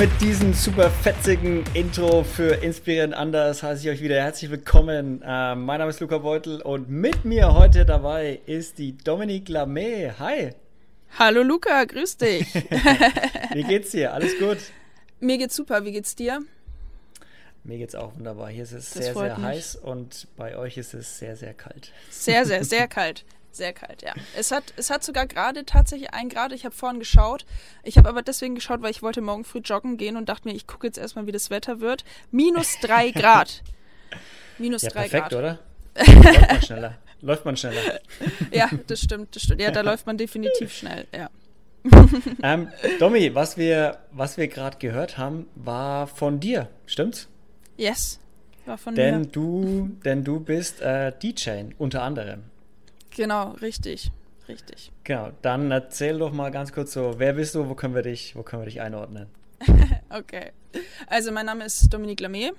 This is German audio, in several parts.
Mit diesem super fetzigen Intro für Inspirieren Anders heiße ich euch wieder herzlich willkommen. Äh, mein Name ist Luca Beutel und mit mir heute dabei ist die Dominique Lamé. Hi. Hallo Luca, grüß dich. Wie geht's dir? Alles gut? Mir geht's super, wie geht's dir? Mir geht's auch wunderbar. Hier ist es das sehr, sehr mich. heiß und bei euch ist es sehr, sehr kalt. Sehr, sehr, sehr kalt. Sehr kalt, ja. Es hat, es hat sogar gerade tatsächlich ein Grad. Ich habe vorhin geschaut. Ich habe aber deswegen geschaut, weil ich wollte morgen früh joggen gehen und dachte mir, ich gucke jetzt erstmal, wie das Wetter wird. Minus drei Grad. Minus ja, drei perfekt, Grad. oder? Läuft man schneller. Läuft man schneller. ja, das stimmt, das stimmt. Ja, da läuft man definitiv schnell, ja. ähm, Domi, was wir, was wir gerade gehört haben, war von dir, stimmt's? Yes, war von denn mir. Du, denn du bist äh, DJ unter anderem. Genau, richtig. Richtig. Genau, dann erzähl doch mal ganz kurz so, wer bist du, wo können wir dich, wo können wir dich einordnen? okay. Also mein Name ist Dominique Lamé.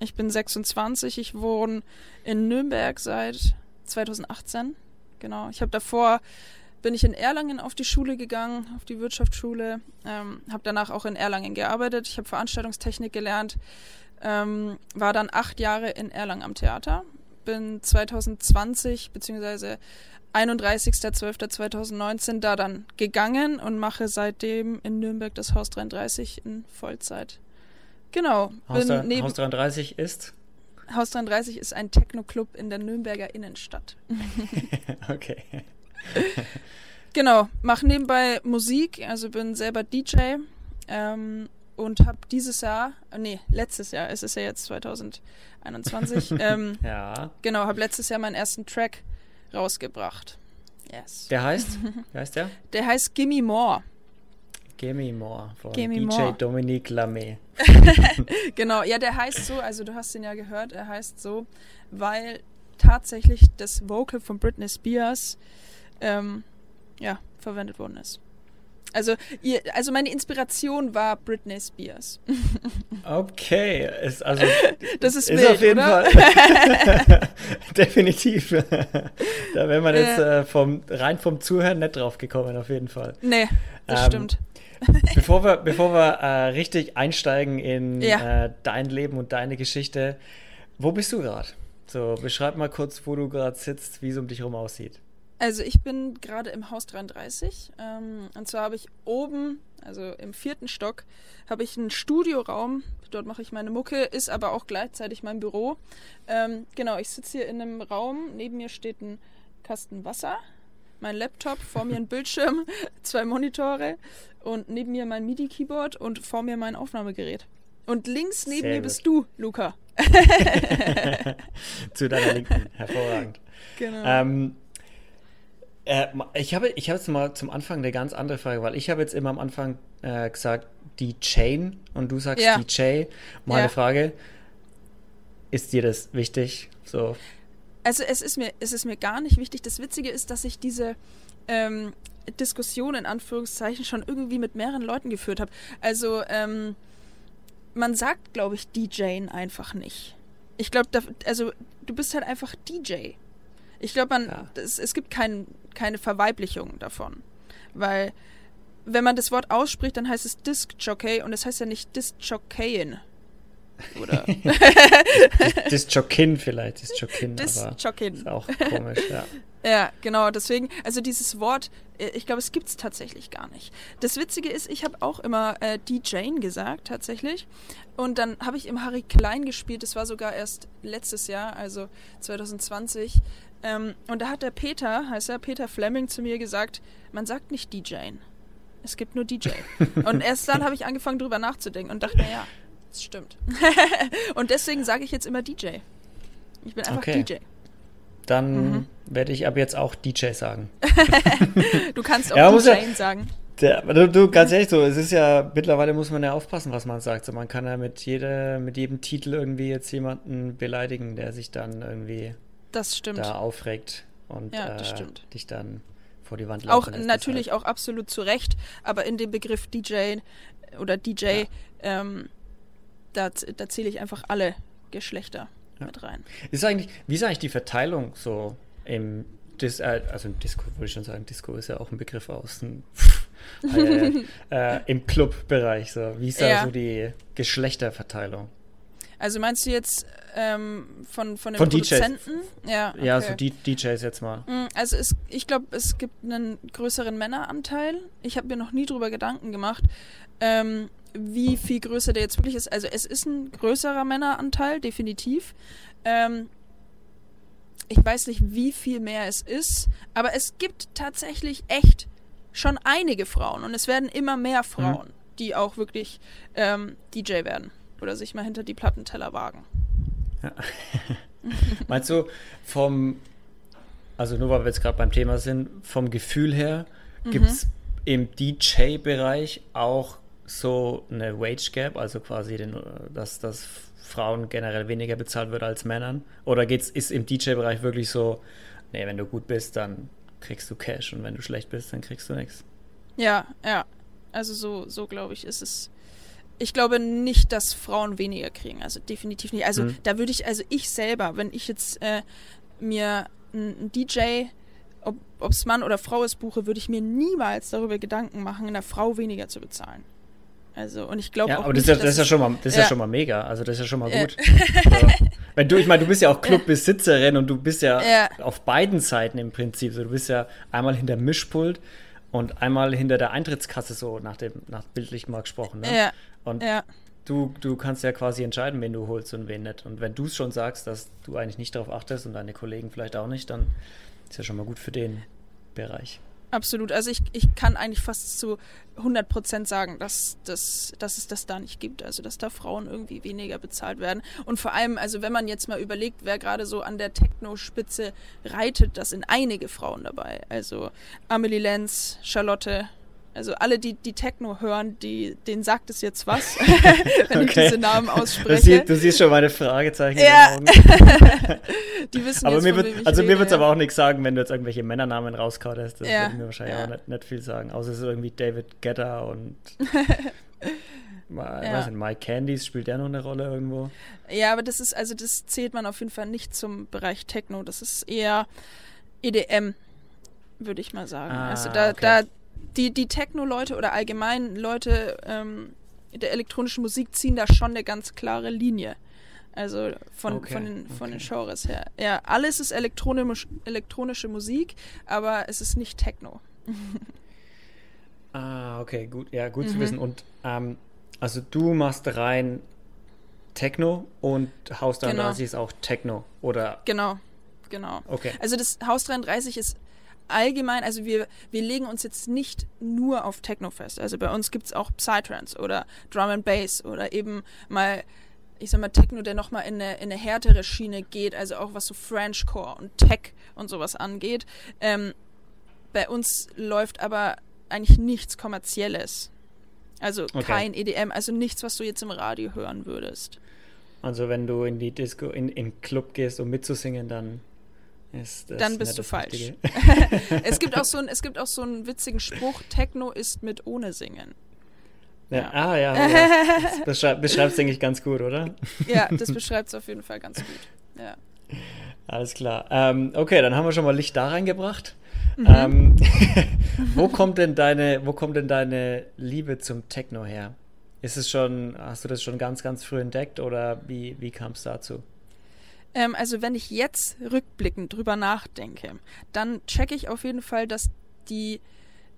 Ich bin 26. Ich wohne in Nürnberg seit 2018. Genau. Ich habe davor bin ich in Erlangen auf die Schule gegangen, auf die Wirtschaftsschule. Ähm, habe danach auch in Erlangen gearbeitet. Ich habe Veranstaltungstechnik gelernt. Ähm, war dann acht Jahre in Erlangen am Theater bin 2020 bzw. 31.12.2019 da dann gegangen und mache seitdem in Nürnberg das Haus 33 in Vollzeit. Genau. Haus, da, Haus 33 ist? Haus 33 ist ein Techno-Club in der Nürnberger Innenstadt. okay. genau, mache nebenbei Musik, also bin selber DJ ähm, und habe dieses Jahr, nee, letztes Jahr, es ist ja jetzt 2021, ähm, ja. genau, habe letztes Jahr meinen ersten Track rausgebracht. Yes. Der heißt? Wie heißt der? Der heißt Gimme More. Gimme More von Gimme DJ More. Dominique Lamé. genau, ja, der heißt so, also du hast ihn ja gehört, er heißt so, weil tatsächlich das Vocal von Britney Spears ähm, ja, verwendet worden ist. Also, ihr, also meine Inspiration war Britney Spears. Okay, ist also das ist, ist wild, auf jeden oder? Fall definitiv. da wäre man jetzt äh, vom rein vom Zuhören nicht drauf gekommen, auf jeden Fall. Nee, das ähm, stimmt. bevor wir, bevor wir äh, richtig einsteigen in ja. äh, dein Leben und deine Geschichte, wo bist du gerade? So, beschreib mal kurz, wo du gerade sitzt, wie es um dich herum aussieht. Also ich bin gerade im Haus 33 ähm, und zwar habe ich oben, also im vierten Stock, habe ich einen Studioraum. Dort mache ich meine Mucke, ist aber auch gleichzeitig mein Büro. Ähm, genau, ich sitze hier in einem Raum. Neben mir steht ein Kasten Wasser, mein Laptop, vor mir ein Bildschirm, zwei Monitore und neben mir mein MIDI-Keyboard und vor mir mein Aufnahmegerät. Und links neben Sehr mir gut. bist du, Luca. Zu deiner Linken, hervorragend. Genau. Ähm, äh, ich habe ich hab jetzt mal zum Anfang eine ganz andere Frage, weil ich habe jetzt immer am Anfang äh, gesagt, die Chain und du sagst ja. DJ. Meine ja. Frage, ist dir das wichtig? So. Also es ist, mir, es ist mir gar nicht wichtig. Das Witzige ist, dass ich diese ähm, Diskussion in Anführungszeichen schon irgendwie mit mehreren Leuten geführt habe. Also ähm, man sagt, glaube ich, DJen einfach nicht. Ich glaube, also du bist halt einfach DJ. Ich glaube, man, ja. das, es gibt kein, keine Verweiblichung davon. Weil, wenn man das Wort ausspricht, dann heißt es Disc Jockey und es heißt ja nicht Disc Jockeyin. Oder? Disc Jockin vielleicht, Disc Jockin. Disc Jockin. Ist auch komisch, ja. Ja, genau, deswegen, also dieses Wort, äh, ich glaube, es gibt es tatsächlich gar nicht. Das Witzige ist, ich habe auch immer äh, DJing gesagt, tatsächlich. Und dann habe ich im Harry Klein gespielt, das war sogar erst letztes Jahr, also 2020. Ähm, und da hat der Peter, heißt er, Peter Fleming, zu mir gesagt, man sagt nicht DJing. Es gibt nur DJ. und erst dann habe ich angefangen, drüber nachzudenken und dachte, naja, das stimmt. und deswegen sage ich jetzt immer DJ. Ich bin einfach okay. DJ. Dann mhm. werde ich ab jetzt auch DJ sagen. du kannst auch ja, DJ ja, sagen. Der, du, du, ganz ehrlich, so, es ist ja, mittlerweile muss man ja aufpassen, was man sagt. So, man kann ja mit, jede, mit jedem Titel irgendwie jetzt jemanden beleidigen, der sich dann irgendwie das stimmt. da aufregt und ja, äh, dich dann vor die Wand laufen Auch natürlich auch absolut zu Recht, aber in dem Begriff DJ oder DJ, ja. ähm, da, da zähle ich einfach alle Geschlechter ja. mit rein. Ist eigentlich, wie ist eigentlich die Verteilung so im Dis, äh, also im Disco, würde ich schon sagen, Disco ist ja auch ein Begriff aus den äh, im Clubbereich. So. Wie ist da so die Geschlechterverteilung? Also meinst du jetzt ähm, von, von den von Produzenten? DJs. Ja, okay. ja, so DJs jetzt mal. Mm, also es, ich glaube, es gibt einen größeren Männeranteil. Ich habe mir noch nie drüber Gedanken gemacht, ähm, wie viel größer der jetzt wirklich ist. Also es ist ein größerer Männeranteil, definitiv. Ähm, ich weiß nicht, wie viel mehr es ist, aber es gibt tatsächlich echt schon einige Frauen und es werden immer mehr Frauen, mhm. die auch wirklich ähm, DJ werden oder sich mal hinter die Plattenteller wagen. Ja. Meinst du, vom, also nur weil wir jetzt gerade beim Thema sind, vom Gefühl her, mhm. gibt es im DJ-Bereich auch so eine Wage Gap, also quasi, den, dass, dass Frauen generell weniger bezahlt wird als Männern? Oder geht's, ist im DJ-Bereich wirklich so, nee, wenn du gut bist, dann kriegst du Cash und wenn du schlecht bist, dann kriegst du nichts? Ja, ja. Also so, so glaube ich, ist es ich glaube nicht, dass Frauen weniger kriegen. Also definitiv nicht. Also mhm. da würde ich, also ich selber, wenn ich jetzt äh, mir einen DJ, ob es Mann oder Frau ist, buche, würde ich mir niemals darüber Gedanken machen, einer Frau weniger zu bezahlen. Also, und ich glaube ja, auch. Aber nicht, das, ist ja, das ist ja schon mal, das ist ja. ja. schon mal mega. Also, das ist ja schon mal gut. also, wenn du, ich meine, du bist ja auch Clubbesitzerin und du bist ja, ja, auf beiden Seiten im Prinzip. So, du bist ja einmal hinter Mischpult und einmal hinter der Eintrittskasse, so nach dem, nach bildlich mal gesprochen. Ne? Ja. Und ja. du, du kannst ja quasi entscheiden, wen du holst und wen nicht. Und wenn du es schon sagst, dass du eigentlich nicht darauf achtest und deine Kollegen vielleicht auch nicht, dann ist ja schon mal gut für den Bereich. Absolut. Also ich, ich kann eigentlich fast zu 100 Prozent sagen, dass, dass, dass es das da nicht gibt. Also dass da Frauen irgendwie weniger bezahlt werden. Und vor allem, also wenn man jetzt mal überlegt, wer gerade so an der Techno-Spitze reitet, da sind einige Frauen dabei. Also Amelie Lenz, Charlotte, also alle, die, die Techno hören, die, denen sagt es jetzt was, wenn okay. ich diese Namen ausspreche. Sie, du siehst schon meine Fragezeichen ja. in den Augen. die wissen aber jetzt, mir wird, Also rede, mir wird es ja. aber auch nichts sagen, wenn du jetzt irgendwelche Männernamen rauskautest. Das ja. würde mir wahrscheinlich auch nicht, nicht, viel sagen. Außer es ist irgendwie David Getter und mal, ja. weiß nicht, Mike Candies, spielt der noch eine Rolle irgendwo? Ja, aber das ist, also das zählt man auf jeden Fall nicht zum Bereich Techno. Das ist eher EDM würde ich mal sagen. Ah, also da, okay. da die, die Techno-Leute oder allgemein Leute ähm, der elektronischen Musik ziehen da schon eine ganz klare Linie. Also von, okay, von, den, von okay. den Genres her. Ja, alles ist elektronisch, elektronische Musik, aber es ist nicht Techno. ah, okay, gut. Ja, gut mhm. zu wissen. Und ähm, also du machst rein Techno und Haus 33 genau. ist auch Techno, oder? Genau, genau. Okay. Also das Haus 33 ist allgemein, also wir, wir legen uns jetzt nicht nur auf Techno fest. Also bei uns gibt es auch Psytrance oder Drum and Bass oder eben mal, ich sag mal, Techno, der nochmal in eine, in eine härtere Schiene geht, also auch was so Frenchcore und Tech und sowas angeht. Ähm, bei uns läuft aber eigentlich nichts Kommerzielles. Also okay. kein EDM, also nichts, was du jetzt im Radio hören würdest. Also wenn du in die Disco, in, in Club gehst, um mitzusingen, dann dann bist du falsch. es, gibt auch so ein, es gibt auch so einen witzigen Spruch, Techno ist mit ohne Singen. Ja, ja. Ah, ja. ja. Das beschreibt es, denke ich, ganz gut, oder? Ja, das beschreibt es auf jeden Fall ganz gut. Ja. Alles klar. Ähm, okay, dann haben wir schon mal Licht da reingebracht. Mhm. Ähm, wo kommt denn deine, wo kommt denn deine Liebe zum Techno her? Ist es schon, hast du das schon ganz, ganz früh entdeckt oder wie, wie kam es dazu? Ähm, also wenn ich jetzt rückblickend drüber nachdenke, dann checke ich auf jeden Fall, dass die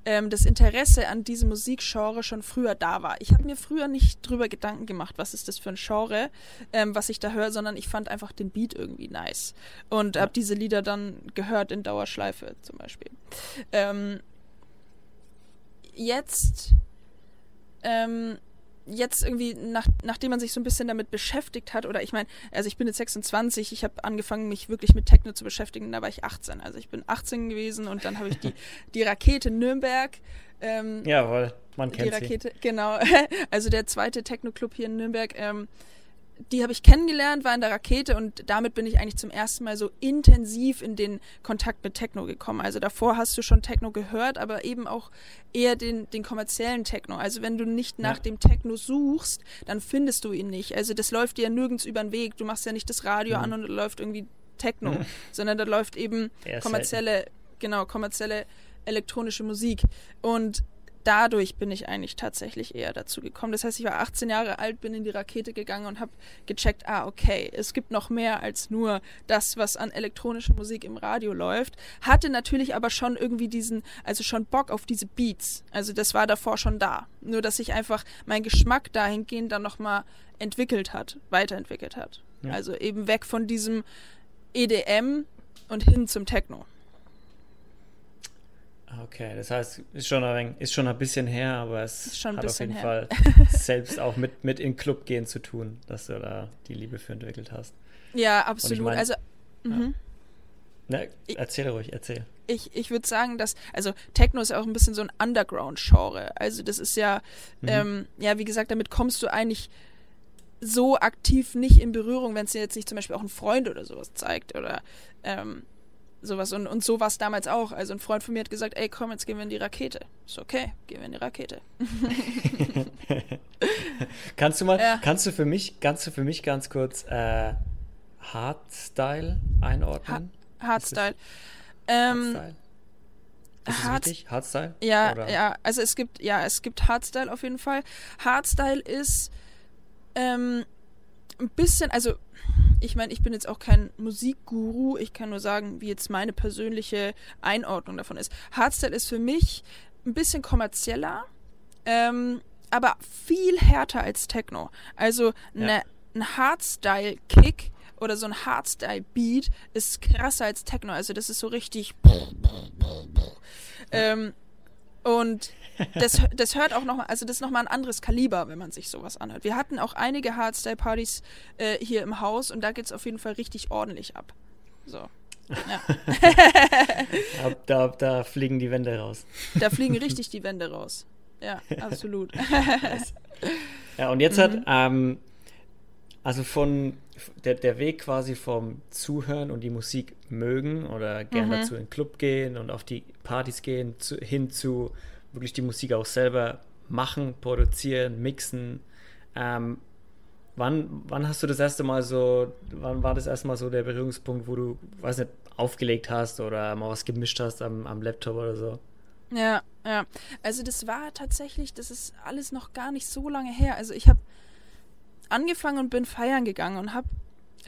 ähm, das Interesse an diesem Musikgenre schon früher da war. Ich habe mir früher nicht drüber Gedanken gemacht, was ist das für ein Genre, ähm, was ich da höre, sondern ich fand einfach den Beat irgendwie nice und habe diese Lieder dann gehört in Dauerschleife zum Beispiel. Ähm, jetzt ähm, jetzt irgendwie, nach, nachdem man sich so ein bisschen damit beschäftigt hat, oder ich meine, also ich bin jetzt 26, ich habe angefangen, mich wirklich mit Techno zu beschäftigen, da war ich 18. Also ich bin 18 gewesen und dann habe ich die, die Rakete Nürnberg. Ähm, Jawohl, man kennt die Rakete, sie. genau. Also der zweite Techno-Club hier in Nürnberg. Ähm, die habe ich kennengelernt, war in der Rakete und damit bin ich eigentlich zum ersten Mal so intensiv in den Kontakt mit Techno gekommen. Also davor hast du schon Techno gehört, aber eben auch eher den, den kommerziellen Techno. Also wenn du nicht nach ja. dem Techno suchst, dann findest du ihn nicht. Also das läuft dir nirgends über den Weg. Du machst ja nicht das Radio mhm. an und da läuft irgendwie Techno, mhm. sondern da läuft eben kommerzielle, genau, kommerzielle elektronische Musik. Und dadurch bin ich eigentlich tatsächlich eher dazu gekommen. Das heißt, ich war 18 Jahre alt, bin in die Rakete gegangen und habe gecheckt, ah, okay, es gibt noch mehr als nur das, was an elektronischer Musik im Radio läuft. Hatte natürlich aber schon irgendwie diesen, also schon Bock auf diese Beats. Also das war davor schon da. Nur, dass sich einfach mein Geschmack dahingehend dann nochmal entwickelt hat, weiterentwickelt hat. Ja. Also eben weg von diesem EDM und hin zum Techno. Okay, das heißt, ist schon ein, ist schon ein bisschen her, aber es hat auf jeden her. Fall selbst auch mit, mit in Club gehen zu tun, dass du da die Liebe für entwickelt hast. Ja, absolut. Ich mein, also, ja. Mhm. Na, erzähl ruhig, erzähl. Ich, ich würde sagen, dass, also Techno ist ja auch ein bisschen so ein Underground-Genre. Also das ist ja, mhm. ähm, ja, wie gesagt, damit kommst du eigentlich so aktiv nicht in Berührung, wenn es dir jetzt nicht zum Beispiel auch ein Freund oder sowas zeigt oder ähm, sowas. Und, und so war es damals auch. Also ein Freund von mir hat gesagt, ey, komm, jetzt gehen wir in die Rakete. Ist okay, gehen wir in die Rakete. kannst du mal, ja. kannst du für mich, kannst du für mich ganz kurz äh, Hardstyle einordnen? Ha Hardstyle. Ähm, Hardstyle. Ist Hard richtig? Hardstyle? Ja, Oder? ja, also es gibt, ja, es gibt Hardstyle auf jeden Fall. Hardstyle ist ähm, ein bisschen, also ich meine, ich bin jetzt auch kein Musikguru, ich kann nur sagen, wie jetzt meine persönliche Einordnung davon ist. Hardstyle ist für mich ein bisschen kommerzieller, ähm, aber viel härter als Techno. Also ne, ja. ein Hardstyle-Kick oder so ein Hardstyle-Beat ist krasser als Techno. Also das ist so richtig. Ähm, und das, das hört auch nochmal, also das ist nochmal ein anderes Kaliber, wenn man sich sowas anhört. Wir hatten auch einige Hardstyle-Partys äh, hier im Haus und da geht es auf jeden Fall richtig ordentlich ab. So. Ja. da, da fliegen die Wände raus. Da fliegen richtig die Wände raus. Ja, absolut. ja, und jetzt mhm. hat, ähm, also von der, der Weg quasi vom Zuhören und die Musik mögen oder gerne mhm. dazu in den Club gehen und auf die Partys gehen, zu, hin zu wirklich die Musik auch selber machen, produzieren, mixen. Ähm, wann, wann hast du das erste Mal so, wann war das erste Mal so der Berührungspunkt, wo du, weiß nicht, aufgelegt hast oder mal was gemischt hast am, am Laptop oder so? Ja, ja. Also das war tatsächlich, das ist alles noch gar nicht so lange her. Also ich habe angefangen und bin feiern gegangen und habe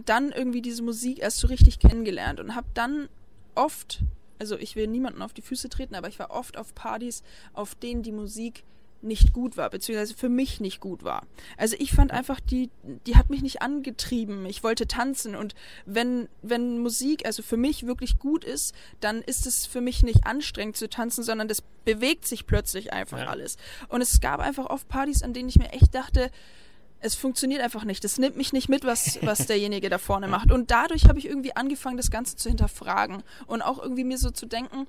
dann irgendwie diese Musik erst so richtig kennengelernt und habe dann oft also ich will niemanden auf die Füße treten, aber ich war oft auf Partys, auf denen die Musik nicht gut war, beziehungsweise für mich nicht gut war. Also ich fand einfach, die, die hat mich nicht angetrieben. Ich wollte tanzen und wenn, wenn Musik also für mich wirklich gut ist, dann ist es für mich nicht anstrengend zu tanzen, sondern das bewegt sich plötzlich einfach ja. alles. Und es gab einfach oft Partys, an denen ich mir echt dachte, es funktioniert einfach nicht. Es nimmt mich nicht mit, was, was derjenige da vorne macht. Und dadurch habe ich irgendwie angefangen, das Ganze zu hinterfragen und auch irgendwie mir so zu denken,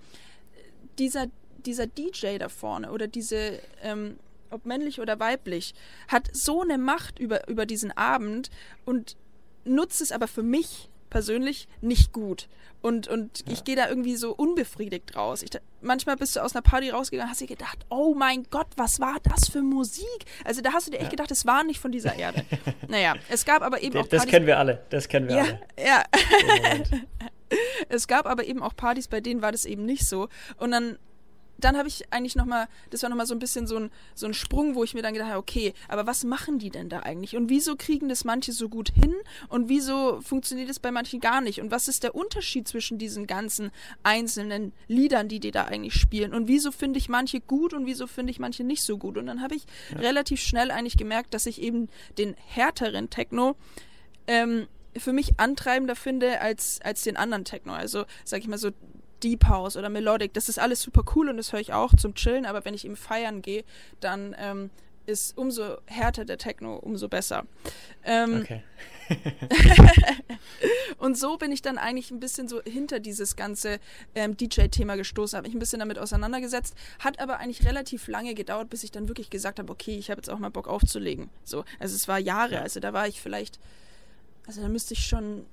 dieser, dieser DJ da vorne oder diese, ähm, ob männlich oder weiblich, hat so eine Macht über, über diesen Abend und nutzt es aber für mich persönlich nicht gut. Und, und ja. ich gehe da irgendwie so unbefriedigt raus. Ich, manchmal bist du aus einer Party rausgegangen, hast dir gedacht, oh mein Gott, was war das für Musik? Also da hast du dir echt ja. gedacht, es war nicht von dieser Erde. naja, es gab aber eben das, auch Partys. Das kennen wir alle, das kennen wir ja, alle. Ja. es gab aber eben auch Partys, bei denen war das eben nicht so. Und dann dann habe ich eigentlich nochmal, das war nochmal so ein bisschen so ein, so ein Sprung, wo ich mir dann gedacht habe, okay, aber was machen die denn da eigentlich? Und wieso kriegen das manche so gut hin und wieso funktioniert es bei manchen gar nicht? Und was ist der Unterschied zwischen diesen ganzen einzelnen Liedern, die die da eigentlich spielen? Und wieso finde ich manche gut und wieso finde ich manche nicht so gut? Und dann habe ich ja. relativ schnell eigentlich gemerkt, dass ich eben den härteren Techno ähm, für mich antreibender finde als, als den anderen Techno. Also, sag ich mal so, Deep House oder Melodic, das ist alles super cool und das höre ich auch zum Chillen, aber wenn ich eben feiern gehe, dann ähm, ist umso härter der Techno, umso besser. Ähm, okay. und so bin ich dann eigentlich ein bisschen so hinter dieses ganze ähm, DJ-Thema gestoßen, habe mich ein bisschen damit auseinandergesetzt, hat aber eigentlich relativ lange gedauert, bis ich dann wirklich gesagt habe, okay, ich habe jetzt auch mal Bock aufzulegen. So, also es war Jahre, also da war ich vielleicht, also da müsste ich schon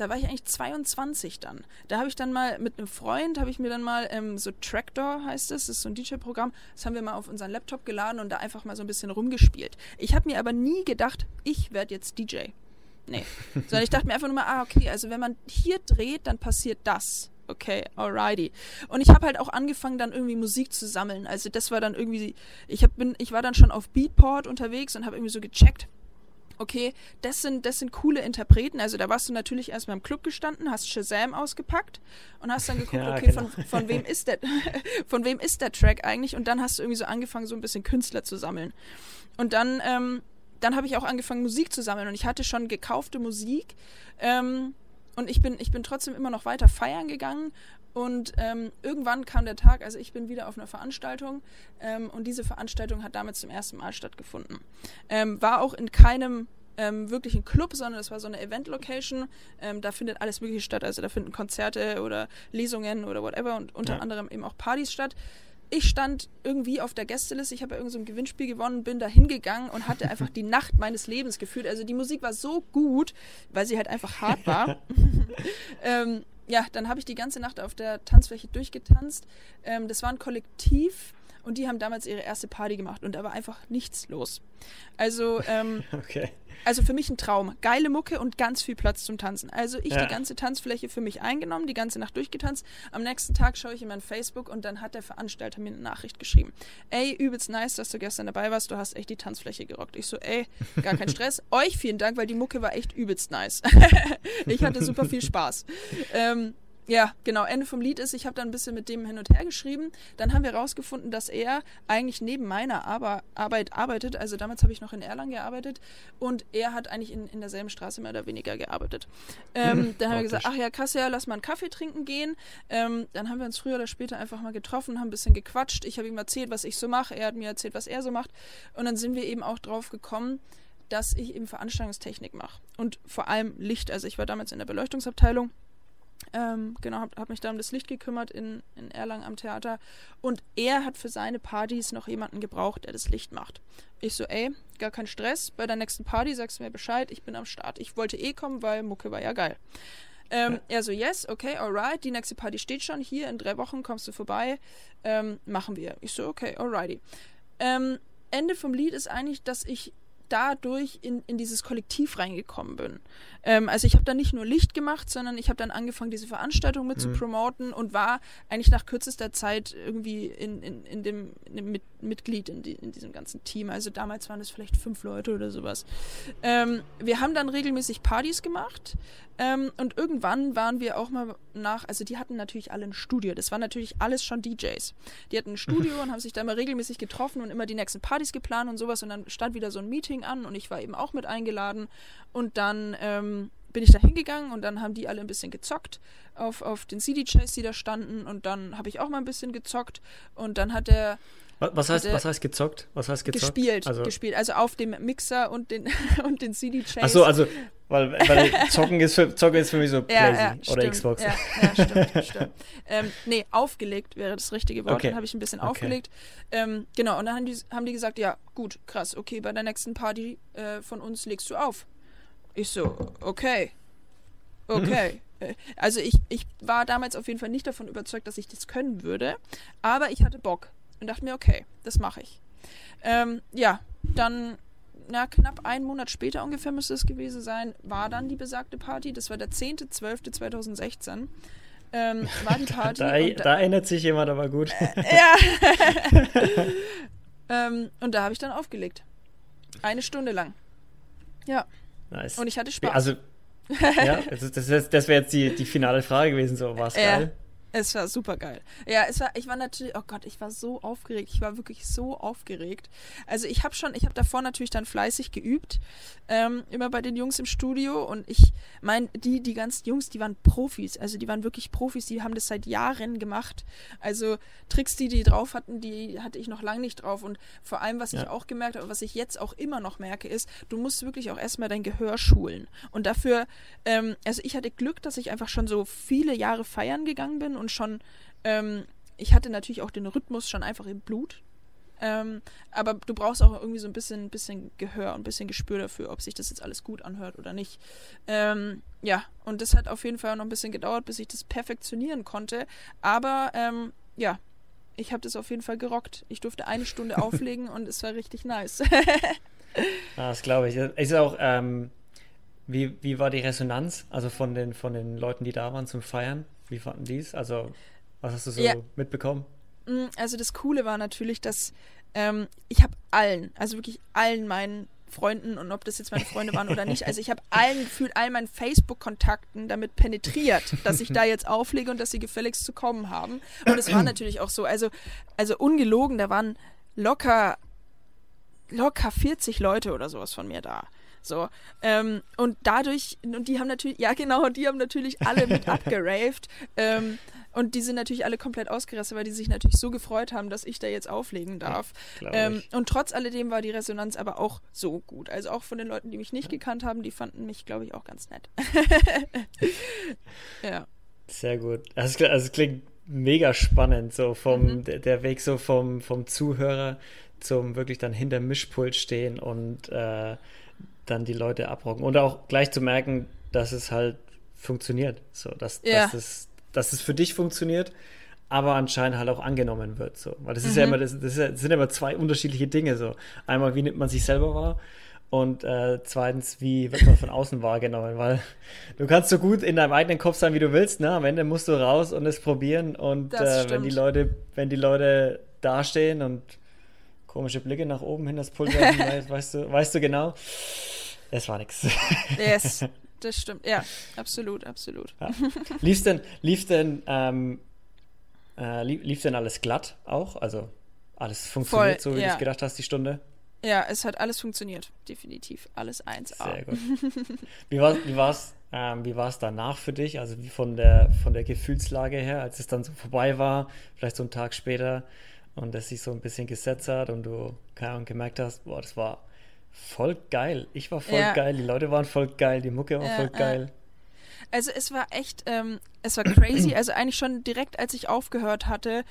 da war ich eigentlich 22 dann. Da habe ich dann mal mit einem Freund, habe ich mir dann mal ähm, so Tractor heißt es, das ist so ein DJ-Programm, das haben wir mal auf unseren Laptop geladen und da einfach mal so ein bisschen rumgespielt. Ich habe mir aber nie gedacht, ich werde jetzt DJ. Nee. Sondern ich dachte mir einfach nur mal, ah, okay, also wenn man hier dreht, dann passiert das. okay, alrighty. Und ich habe halt auch angefangen, dann irgendwie Musik zu sammeln. Also das war dann irgendwie, ich, hab, bin, ich war dann schon auf Beatport unterwegs und habe irgendwie so gecheckt, okay, das sind, das sind coole Interpreten. Also da warst du natürlich erstmal im Club gestanden, hast Shazam ausgepackt und hast dann geguckt, ja, okay, genau. von, von wem ist der, von wem ist der Track eigentlich? Und dann hast du irgendwie so angefangen, so ein bisschen Künstler zu sammeln. Und dann, ähm, dann habe ich auch angefangen, Musik zu sammeln und ich hatte schon gekaufte Musik. Ähm, und ich bin, ich bin trotzdem immer noch weiter feiern gegangen und ähm, irgendwann kam der Tag, also ich bin wieder auf einer Veranstaltung ähm, und diese Veranstaltung hat damals zum ersten Mal stattgefunden. Ähm, war auch in keinem ähm, wirklichen Club, sondern es war so eine Event-Location. Ähm, da findet alles Mögliche statt. Also da finden Konzerte oder Lesungen oder whatever und unter ja. anderem eben auch Partys statt. Ich stand irgendwie auf der Gästeliste, ich habe ja irgend so ein Gewinnspiel gewonnen, bin da hingegangen und hatte einfach die Nacht meines Lebens gefühlt. Also die Musik war so gut, weil sie halt einfach hart war. ähm, ja, dann habe ich die ganze Nacht auf der Tanzfläche durchgetanzt. Ähm, das war ein Kollektiv und die haben damals ihre erste Party gemacht und da war einfach nichts los. Also, ähm, okay. also für mich ein Traum. Geile Mucke und ganz viel Platz zum Tanzen. Also ich ja. die ganze Tanzfläche für mich eingenommen, die ganze Nacht durchgetanzt. Am nächsten Tag schaue ich in mein Facebook und dann hat der Veranstalter mir eine Nachricht geschrieben. Ey, übelst nice, dass du gestern dabei warst. Du hast echt die Tanzfläche gerockt. Ich so, ey, gar kein Stress. Euch vielen Dank, weil die Mucke war echt übelst nice. ich hatte super viel Spaß. Ähm, ja, genau. Ende vom Lied ist, ich habe dann ein bisschen mit dem hin und her geschrieben. Dann haben wir herausgefunden, dass er eigentlich neben meiner Ar Arbeit arbeitet. Also damals habe ich noch in Erlangen gearbeitet und er hat eigentlich in, in derselben Straße mehr oder weniger gearbeitet. Ähm, dann haben wir gesagt, ach ja, krass, ja, lass mal einen Kaffee trinken gehen. Ähm, dann haben wir uns früher oder später einfach mal getroffen, haben ein bisschen gequatscht. Ich habe ihm erzählt, was ich so mache. Er hat mir erzählt, was er so macht. Und dann sind wir eben auch drauf gekommen, dass ich eben Veranstaltungstechnik mache. Und vor allem Licht. Also ich war damals in der Beleuchtungsabteilung ähm, genau, habe hab mich da um das Licht gekümmert in, in Erlangen am Theater. Und er hat für seine Partys noch jemanden gebraucht, der das Licht macht. Ich so, ey, gar kein Stress. Bei der nächsten Party sagst du mir Bescheid, ich bin am Start. Ich wollte eh kommen, weil Mucke war ja geil. Ähm, ja. Er so, yes, okay, alright, die nächste Party steht schon hier, in drei Wochen kommst du vorbei, ähm, machen wir. Ich so, okay, alrighty. Ähm, Ende vom Lied ist eigentlich, dass ich dadurch in, in dieses Kollektiv reingekommen bin. Ähm, also ich habe dann nicht nur Licht gemacht, sondern ich habe dann angefangen, diese Veranstaltung mit mhm. zu promoten und war eigentlich nach kürzester Zeit irgendwie in, in, in dem, in dem mit, Mitglied in, die, in, diesem ganzen Team. Also damals waren es vielleicht fünf Leute oder sowas. Ähm, wir haben dann regelmäßig Partys gemacht ähm, und irgendwann waren wir auch mal nach, also die hatten natürlich alle ein Studio. Das waren natürlich alles schon DJs. Die hatten ein Studio und haben sich da mal regelmäßig getroffen und immer die nächsten Partys geplant und sowas und dann stand wieder so ein Meeting an und ich war eben auch mit eingeladen und dann ähm, bin ich da hingegangen und dann haben die alle ein bisschen gezockt auf, auf den CD-Chase, die da standen und dann habe ich auch mal ein bisschen gezockt und dann hat der was heißt, was heißt gezockt? Was heißt gezockt? Gespielt, also, gespielt. Also auf dem Mixer und den, und den CD-Chase. Achso, also, weil, weil zocken, ist für, zocken ist für mich so ja, ja, oder stimmt, Xbox. Ja, ja stimmt, stimmt. Ähm, nee, aufgelegt wäre das richtige Wort. Okay. Dann habe ich ein bisschen okay. aufgelegt. Ähm, genau, und dann haben die, haben die gesagt, ja, gut, krass, okay, bei der nächsten Party äh, von uns legst du auf. Ich so, okay. Okay. Äh, also ich, ich war damals auf jeden Fall nicht davon überzeugt, dass ich das können würde, aber ich hatte Bock und dachte mir, okay, das mache ich. Ähm, ja, dann, na, knapp einen Monat später ungefähr müsste es gewesen sein, war dann die besagte Party. Das war der 10.12.2016. Ähm, war die Party. da, da, da, erinnert sich jemand aber gut. Äh, ja. ähm, und da habe ich dann aufgelegt. Eine Stunde lang. Ja. Nice. Und ich hatte Spaß. Also, ja, das, das, das wäre jetzt die, die finale Frage gewesen, so war es geil. Es war super geil. Ja, es war, ich war natürlich, oh Gott, ich war so aufgeregt. Ich war wirklich so aufgeregt. Also ich habe schon, ich habe davor natürlich dann fleißig geübt, ähm, immer bei den Jungs im Studio und ich meine, die, die ganzen Jungs, die waren Profis. Also die waren wirklich Profis, die haben das seit Jahren gemacht. Also Tricks, die die drauf hatten, die hatte ich noch lange nicht drauf. Und vor allem, was ja. ich auch gemerkt habe, was ich jetzt auch immer noch merke, ist, du musst wirklich auch erstmal dein Gehör schulen. Und dafür, ähm, also ich hatte Glück, dass ich einfach schon so viele Jahre feiern gegangen bin und schon, ähm, ich hatte natürlich auch den Rhythmus schon einfach im Blut. Ähm, aber du brauchst auch irgendwie so ein bisschen, bisschen Gehör und ein bisschen Gespür dafür, ob sich das jetzt alles gut anhört oder nicht. Ähm, ja, und das hat auf jeden Fall noch ein bisschen gedauert, bis ich das perfektionieren konnte. Aber ähm, ja, ich habe das auf jeden Fall gerockt. Ich durfte eine Stunde auflegen und es war richtig nice. ah, das glaube ich. Ist auch, ähm, wie, wie war die Resonanz, also von den, von den Leuten, die da waren zum Feiern? Wie fanden die es? Also, was hast du so ja. mitbekommen? Mm, also das Coole war natürlich, dass ähm, ich habe allen, also wirklich allen meinen Freunden und ob das jetzt meine Freunde waren oder nicht. Also ich habe allen gefühlt, all meinen Facebook-Kontakten damit penetriert, dass ich da jetzt auflege und dass sie gefälligst zu kommen haben. Und es war natürlich auch so, also, also ungelogen, da waren locker, locker 40 Leute oder sowas von mir da. So. Ähm, und dadurch, und die haben natürlich, ja genau, die haben natürlich alle mit abgeraved. Ähm, und die sind natürlich alle komplett ausgerastet, weil die sich natürlich so gefreut haben, dass ich da jetzt auflegen darf. Ja, ähm, und trotz alledem war die Resonanz aber auch so gut. Also auch von den Leuten, die mich nicht ja. gekannt haben, die fanden mich, glaube ich, auch ganz nett. ja. Sehr gut. Also, also es klingt mega spannend, so vom mhm. der, der, Weg so vom, vom Zuhörer zum wirklich dann hinter Mischpult stehen und äh, dann die Leute abrocken. Und auch gleich zu merken, dass es halt funktioniert. So, dass, ja. dass, es, dass es für dich funktioniert, aber anscheinend halt auch angenommen wird. So. Weil das ist ja mhm. immer, das, das, sind immer zwei unterschiedliche Dinge. So. Einmal, wie nimmt man sich selber wahr? Und äh, zweitens, wie wird man von außen wahrgenommen? Weil du kannst so gut in deinem eigenen Kopf sein, wie du willst. Ne? Am Ende musst du raus und es probieren. Und äh, wenn die Leute, wenn die Leute dastehen und komische Blicke nach oben hin das Pulver, weißt, weißt, du, weißt du genau, es war nichts. Yes, das stimmt. Ja, absolut, absolut. Ja. Lief denn, lief denn, ähm, äh, lief, lief, denn alles glatt auch? Also alles funktioniert Voll, so, wie ja. du es gedacht hast, die Stunde? Ja, es hat alles funktioniert, definitiv. Alles 1A. Sehr gut. Wie war es wie war's, ähm, wie war's danach für dich? Also wie von der, von der Gefühlslage her, als es dann so vorbei war, vielleicht so einen Tag später und es sich so ein bisschen gesetzt hat und du keine Ahnung, gemerkt hast, boah, das war voll geil. Ich war voll ja. geil, die Leute waren voll geil, die Mucke war ja, voll geil. Also es war echt, ähm, es war crazy. Also eigentlich schon direkt, als ich aufgehört hatte,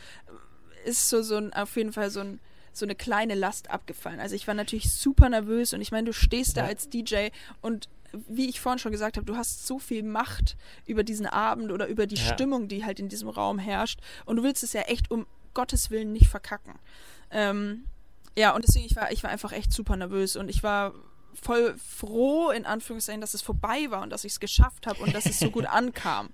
ist so, so ein, auf jeden Fall so ein so eine kleine Last abgefallen. Also ich war natürlich super nervös und ich meine, du stehst da ja. als DJ und wie ich vorhin schon gesagt habe, du hast so viel Macht über diesen Abend oder über die ja. Stimmung, die halt in diesem Raum herrscht und du willst es ja echt um Gottes Willen nicht verkacken. Ähm, ja, und deswegen, ich war, ich war einfach echt super nervös und ich war voll froh, in Anführungszeichen, dass es vorbei war und dass ich es geschafft habe und dass es so gut ankam.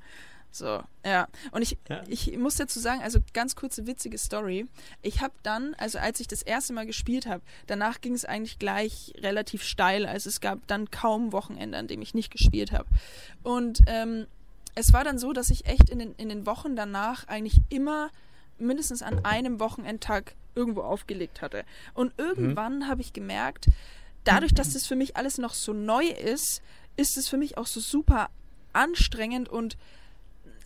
So, ja. Und ich, ja. ich muss dazu sagen, also ganz kurze witzige Story. Ich habe dann, also als ich das erste Mal gespielt habe, danach ging es eigentlich gleich relativ steil. Also es gab dann kaum Wochenende, an dem ich nicht gespielt habe. Und ähm, es war dann so, dass ich echt in den, in den Wochen danach eigentlich immer mindestens an einem Wochenendtag irgendwo aufgelegt hatte. Und irgendwann mhm. habe ich gemerkt, dadurch, dass das für mich alles noch so neu ist, ist es für mich auch so super anstrengend und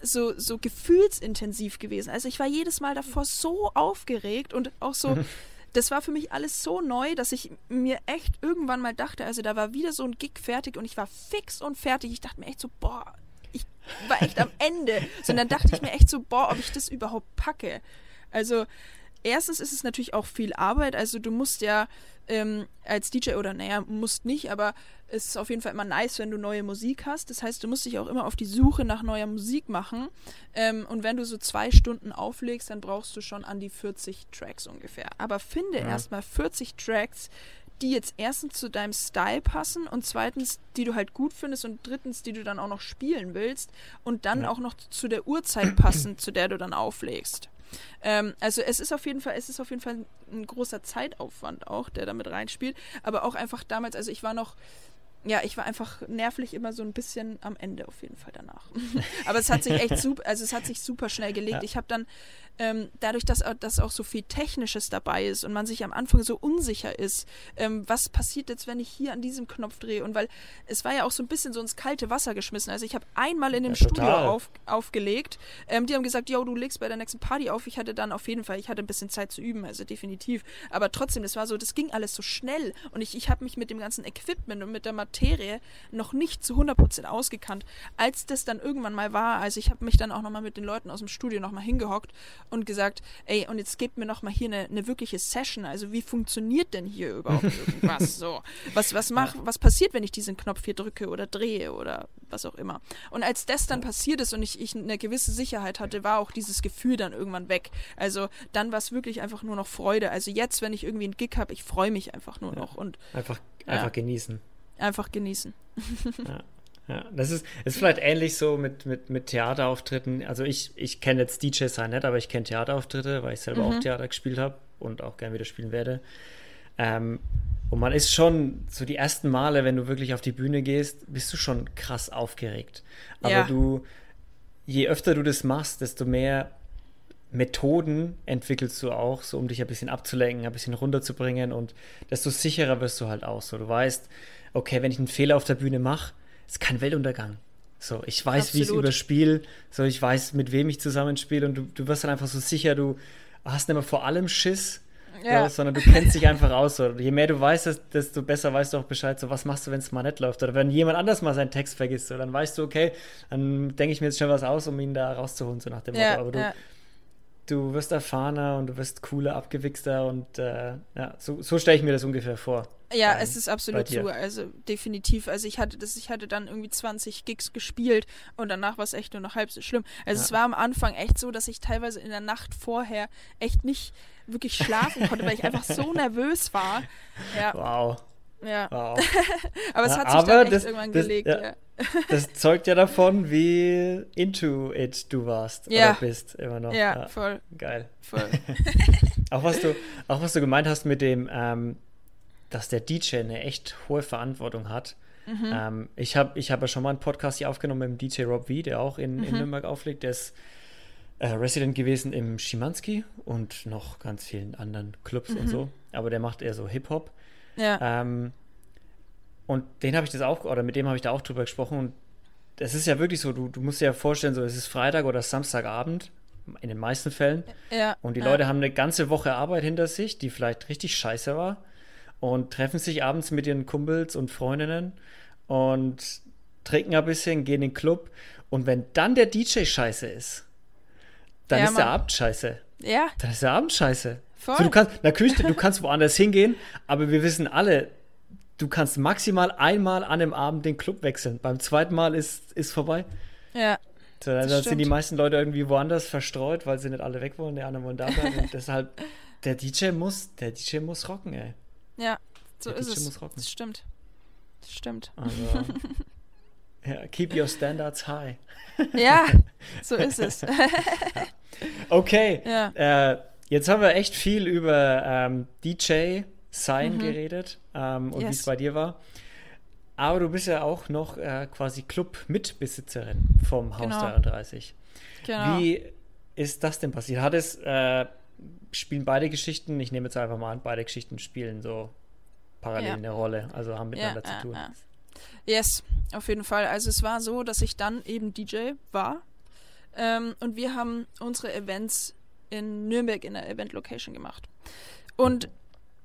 so, so gefühlsintensiv gewesen. Also ich war jedes Mal davor so aufgeregt und auch so, das war für mich alles so neu, dass ich mir echt irgendwann mal dachte, also da war wieder so ein Gig fertig und ich war fix und fertig. Ich dachte mir echt so, boah, ich war echt am Ende. So, und dann dachte ich mir echt so, boah, ob ich das überhaupt packe. Also erstens ist es natürlich auch viel Arbeit. Also du musst ja ähm, als DJ oder naja, musst nicht, aber es ist auf jeden Fall immer nice, wenn du neue Musik hast. Das heißt, du musst dich auch immer auf die Suche nach neuer Musik machen. Ähm, und wenn du so zwei Stunden auflegst, dann brauchst du schon an die 40 Tracks ungefähr. Aber finde ja. erstmal 40 Tracks, die jetzt erstens zu deinem Style passen und zweitens, die du halt gut findest und drittens, die du dann auch noch spielen willst und dann ja. auch noch zu der Uhrzeit passen, zu der du dann auflegst. Ähm, also es ist auf jeden Fall, es ist auf jeden Fall ein großer Zeitaufwand auch, der damit reinspielt. Aber auch einfach damals, also ich war noch ja, ich war einfach nervlich immer so ein bisschen am Ende auf jeden Fall danach. Aber es hat sich echt super, also es hat sich super schnell gelegt. Ja. Ich habe dann ähm, dadurch, dass, dass auch so viel Technisches dabei ist und man sich am Anfang so unsicher ist, ähm, was passiert jetzt, wenn ich hier an diesem Knopf drehe? Und weil es war ja auch so ein bisschen so ins kalte Wasser geschmissen. Also ich habe einmal in dem ja, Studio auf, aufgelegt. Ähm, die haben gesagt, yo, du legst bei der nächsten Party auf. Ich hatte dann auf jeden Fall, ich hatte ein bisschen Zeit zu üben, also definitiv. Aber trotzdem, das war so, das ging alles so schnell und ich, ich habe mich mit dem ganzen Equipment und mit der Materie noch nicht zu 100% ausgekannt. Als das dann irgendwann mal war, also ich habe mich dann auch nochmal mit den Leuten aus dem Studio nochmal hingehockt und gesagt, ey, und jetzt gebt mir noch mal hier eine, eine wirkliche Session. Also wie funktioniert denn hier überhaupt irgendwas? So, was, was, mach, was passiert, wenn ich diesen Knopf hier drücke oder drehe oder was auch immer? Und als das dann passiert ist und ich, ich eine gewisse Sicherheit hatte, war auch dieses Gefühl dann irgendwann weg. Also dann war es wirklich einfach nur noch Freude. Also jetzt, wenn ich irgendwie einen Gig habe, ich freue mich einfach nur noch. Und, einfach, einfach ja, genießen. Einfach genießen. ja. Ja, das ist, ist vielleicht ähnlich so mit, mit, mit Theaterauftritten. Also ich, ich kenne jetzt DJ sein nicht, aber ich kenne Theaterauftritte, weil ich selber mhm. auch Theater gespielt habe und auch gerne wieder spielen werde. Ähm, und man ist schon so die ersten Male, wenn du wirklich auf die Bühne gehst, bist du schon krass aufgeregt. Aber ja. du, je öfter du das machst, desto mehr Methoden entwickelst du auch, so um dich ein bisschen abzulenken, ein bisschen runterzubringen und desto sicherer wirst du halt auch. So, du weißt, okay, wenn ich einen Fehler auf der Bühne mache, ist kein Weltuntergang. So, ich weiß, wie ich es überspiele, so, ich weiß, mit wem ich zusammenspiele und du, du wirst dann einfach so sicher, du hast nicht mehr vor allem Schiss, ja. Ja, sondern du kennst dich einfach aus. So. Je mehr du weißt, desto besser weißt du auch Bescheid, so was machst du, wenn es mal nicht läuft. Oder wenn jemand anders mal seinen Text vergisst, so, dann weißt du, okay, dann denke ich mir jetzt schon was aus, um ihn da rauszuholen, so nach dem ja, Motto. Aber du, du wirst erfahrener und du wirst cooler, abgewichster und äh, ja, so, so stelle ich mir das ungefähr vor. Ja, bei, es ist absolut so, also definitiv. Also ich hatte das, ich hatte dann irgendwie 20 Gigs gespielt und danach war es echt nur noch halb so schlimm. Also ja. es war am Anfang echt so, dass ich teilweise in der Nacht vorher echt nicht wirklich schlafen konnte, weil ich einfach so nervös war. Ja. Wow. Ja. Wow. aber es hat sich dann echt das, irgendwann das, gelegt, ja. ja. Das zeugt ja davon, wie into it du warst ja. oder bist immer noch. Ja, ja. voll. Geil. Voll. auch, was du, auch was du gemeint hast mit dem, ähm, dass der DJ eine echt hohe Verantwortung hat. Mhm. Ähm, ich habe ich hab ja schon mal einen Podcast hier aufgenommen mit dem DJ Rob V, der auch in, mhm. in Nürnberg auflegt. Der ist äh, Resident gewesen im Schimanski und noch ganz vielen anderen Clubs mhm. und so. Aber der macht eher so Hip-Hop. Ja. Ähm, und den habe ich das auch, oder mit dem habe ich da auch drüber gesprochen. Und es ist ja wirklich so, du, du musst dir ja vorstellen, so es ist Freitag oder Samstagabend, in den meisten Fällen. Ja. Und die ja. Leute haben eine ganze Woche Arbeit hinter sich, die vielleicht richtig scheiße war. Und treffen sich abends mit ihren Kumpels und Freundinnen und trinken ein bisschen, gehen in den Club. Und wenn dann der DJ scheiße ist, dann ja, ist Mann. der Abend scheiße. Ja. Dann ist der Abend scheiße. Voll. So, du kannst, natürlich, du kannst woanders hingehen, aber wir wissen alle, du kannst maximal einmal an dem Abend den Club wechseln. Beim zweiten Mal ist, ist vorbei. Ja. So, dann sind die meisten Leute irgendwie woanders verstreut, weil sie nicht alle weg wollen, die anderen wollen da bleiben. und deshalb, der DJ muss, der DJ muss rocken, ey. Ja, so der ist DJ es. Muss rocken. Das stimmt. Das stimmt. Also, ja, keep your standards high. ja, so ist es. okay. Ja. Äh, jetzt haben wir echt viel über ähm, DJ sein mhm. geredet ähm, und yes. wie es bei dir war. Aber du bist ja auch noch äh, quasi Club-Mitbesitzerin vom Haus genau. 33. Genau. Wie ist das denn passiert? Hat es, äh, spielen beide Geschichten, ich nehme jetzt einfach mal an, beide Geschichten spielen so parallel ja. eine Rolle, also haben miteinander ja, zu tun. Ja, yes, auf jeden Fall. Also es war so, dass ich dann eben DJ war ähm, und wir haben unsere Events in Nürnberg in der Event-Location gemacht. Und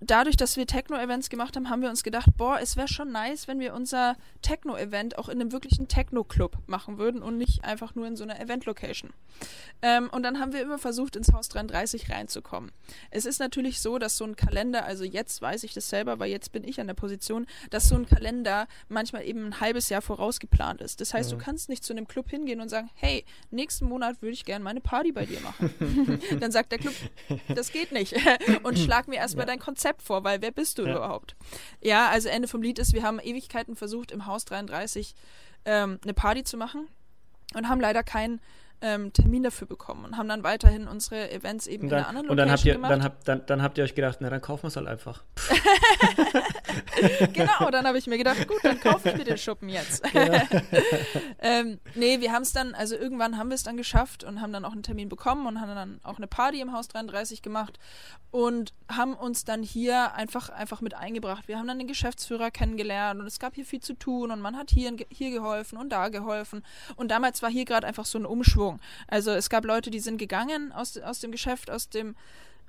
dadurch, dass wir Techno-Events gemacht haben, haben wir uns gedacht, boah, es wäre schon nice, wenn wir unser Techno-Event auch in einem wirklichen Techno-Club machen würden und nicht einfach nur in so einer Event-Location. Ähm, und dann haben wir immer versucht, ins Haus 33 reinzukommen. Es ist natürlich so, dass so ein Kalender, also jetzt weiß ich das selber, weil jetzt bin ich an der Position, dass so ein Kalender manchmal eben ein halbes Jahr vorausgeplant ist. Das heißt, mhm. du kannst nicht zu einem Club hingehen und sagen, hey, nächsten Monat würde ich gerne meine Party bei dir machen. dann sagt der Club, das geht nicht. und schlag mir erstmal ja. dein Konzept vor, weil wer bist du ja. überhaupt? Ja, also Ende vom Lied ist, wir haben Ewigkeiten versucht, im Haus 33 ähm, eine Party zu machen und haben leider keinen ähm, Termin dafür bekommen und haben dann weiterhin unsere Events eben dann, in einer anderen und dann Location habt ihr, gemacht. Dann habt, dann, dann habt ihr euch gedacht, na dann kaufen wir es halt einfach. genau, dann habe ich mir gedacht, gut, dann kaufe ich mir den Schuppen jetzt. Genau. ähm, nee, wir haben es dann, also irgendwann haben wir es dann geschafft und haben dann auch einen Termin bekommen und haben dann auch eine Party im Haus 33 gemacht und haben uns dann hier einfach, einfach mit eingebracht. Wir haben dann den Geschäftsführer kennengelernt und es gab hier viel zu tun und man hat hier, hier geholfen und da geholfen. Und damals war hier gerade einfach so ein Umschwung. Also es gab Leute, die sind gegangen aus, aus dem Geschäft, aus dem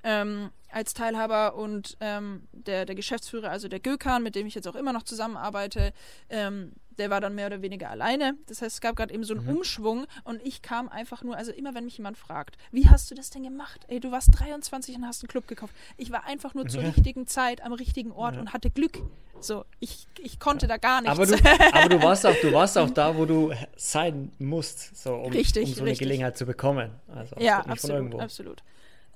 ähm, als Teilhaber und ähm, der, der Geschäftsführer, also der Gökan, mit dem ich jetzt auch immer noch zusammenarbeite, ähm, der war dann mehr oder weniger alleine. Das heißt, es gab gerade eben so einen mhm. Umschwung und ich kam einfach nur, also immer wenn mich jemand fragt, wie hast du das denn gemacht? Ey, du warst 23 und hast einen Club gekauft. Ich war einfach nur zur richtigen Zeit am richtigen Ort ja. und hatte Glück. So, ich, ich konnte da gar nichts. Aber du, aber du warst auch, du warst auch da, wo du sein musst, so um, richtig, um so eine Gelegenheit zu bekommen. Also ja, absolut, absolut.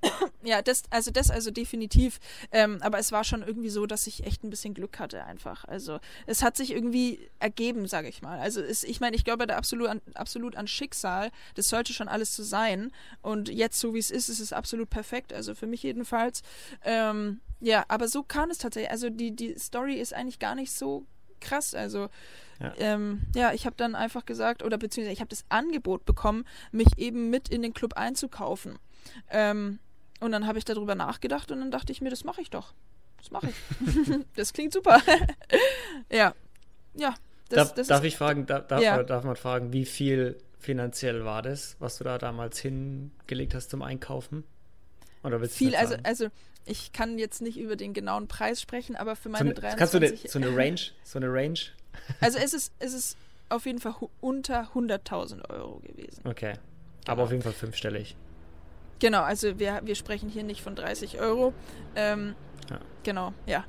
Ja, das, also das, also definitiv. Ähm, aber es war schon irgendwie so, dass ich echt ein bisschen Glück hatte einfach. Also es hat sich irgendwie ergeben, sage ich mal. Also es, ich meine, ich glaube da absolut an, absolut an Schicksal. Das sollte schon alles so sein. Und jetzt, so wie es ist, ist es absolut perfekt. Also für mich jedenfalls. Ähm, ja, aber so kam es tatsächlich. Also die, die Story ist eigentlich gar nicht so krass. Also ja, ähm, ja ich habe dann einfach gesagt, oder beziehungsweise ich habe das Angebot bekommen, mich eben mit in den Club einzukaufen. Ähm, und dann habe ich darüber nachgedacht und dann dachte ich mir, das mache ich doch. Das mache ich. das klingt super. ja. Ja. Das, darf, das darf ist, ich fragen, darf, darf, ja. darf man fragen, wie viel finanziell war das, was du da damals hingelegt hast zum Einkaufen? Oder willst viel, also, also ich kann jetzt nicht über den genauen Preis sprechen, aber für meine so, 23... Kannst du de, so eine Range? So eine Range? also es ist, es ist auf jeden Fall unter 100.000 Euro gewesen. Okay. Aber genau. auf jeden Fall fünfstellig. Genau, also wir, wir sprechen hier nicht von 30 Euro. Ähm, ja. Genau, ja.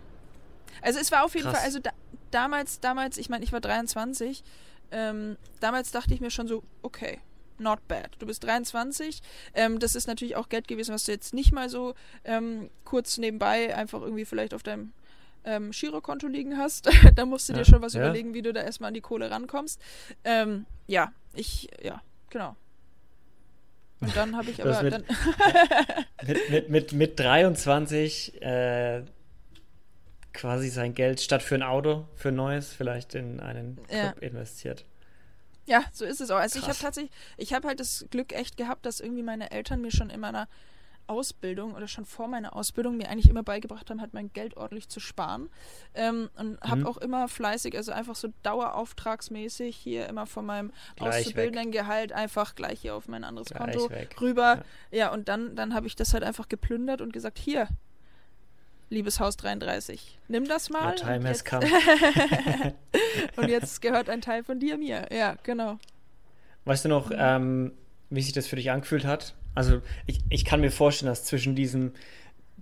Also es war auf jeden Krass. Fall, also da, damals, damals, ich meine, ich war 23, ähm, damals dachte ich mir schon so, okay, not bad. Du bist 23. Ähm, das ist natürlich auch Geld gewesen, was du jetzt nicht mal so ähm, kurz nebenbei einfach irgendwie vielleicht auf deinem ähm, Girokonto liegen hast. da musst du ja, dir schon was ja. überlegen, wie du da erstmal an die Kohle rankommst. Ähm, ja, ich, ja, genau. Und dann habe ich aber. Mit, dann mit, mit, mit, mit 23 äh, quasi sein Geld statt für ein Auto, für ein neues, vielleicht in einen Club ja. investiert. Ja, so ist es auch. Also Krass. ich habe tatsächlich, ich habe halt das Glück echt gehabt, dass irgendwie meine Eltern mir schon in meiner Ausbildung oder schon vor meiner Ausbildung mir eigentlich immer beigebracht haben, halt mein Geld ordentlich zu sparen. Ähm, und mhm. habe auch immer fleißig, also einfach so dauerauftragsmäßig hier immer von meinem gleich auszubildenden weg. Gehalt einfach gleich hier auf mein anderes gleich Konto weg. rüber. Ja, ja und dann, dann habe ich das halt einfach geplündert und gesagt, hier, liebes Haus 33, nimm das mal. Your time has come. und jetzt gehört ein Teil von dir mir. Ja, genau. Weißt du noch, ähm, wie sich das für dich angefühlt hat, also ich, ich kann mir vorstellen, dass zwischen diesem,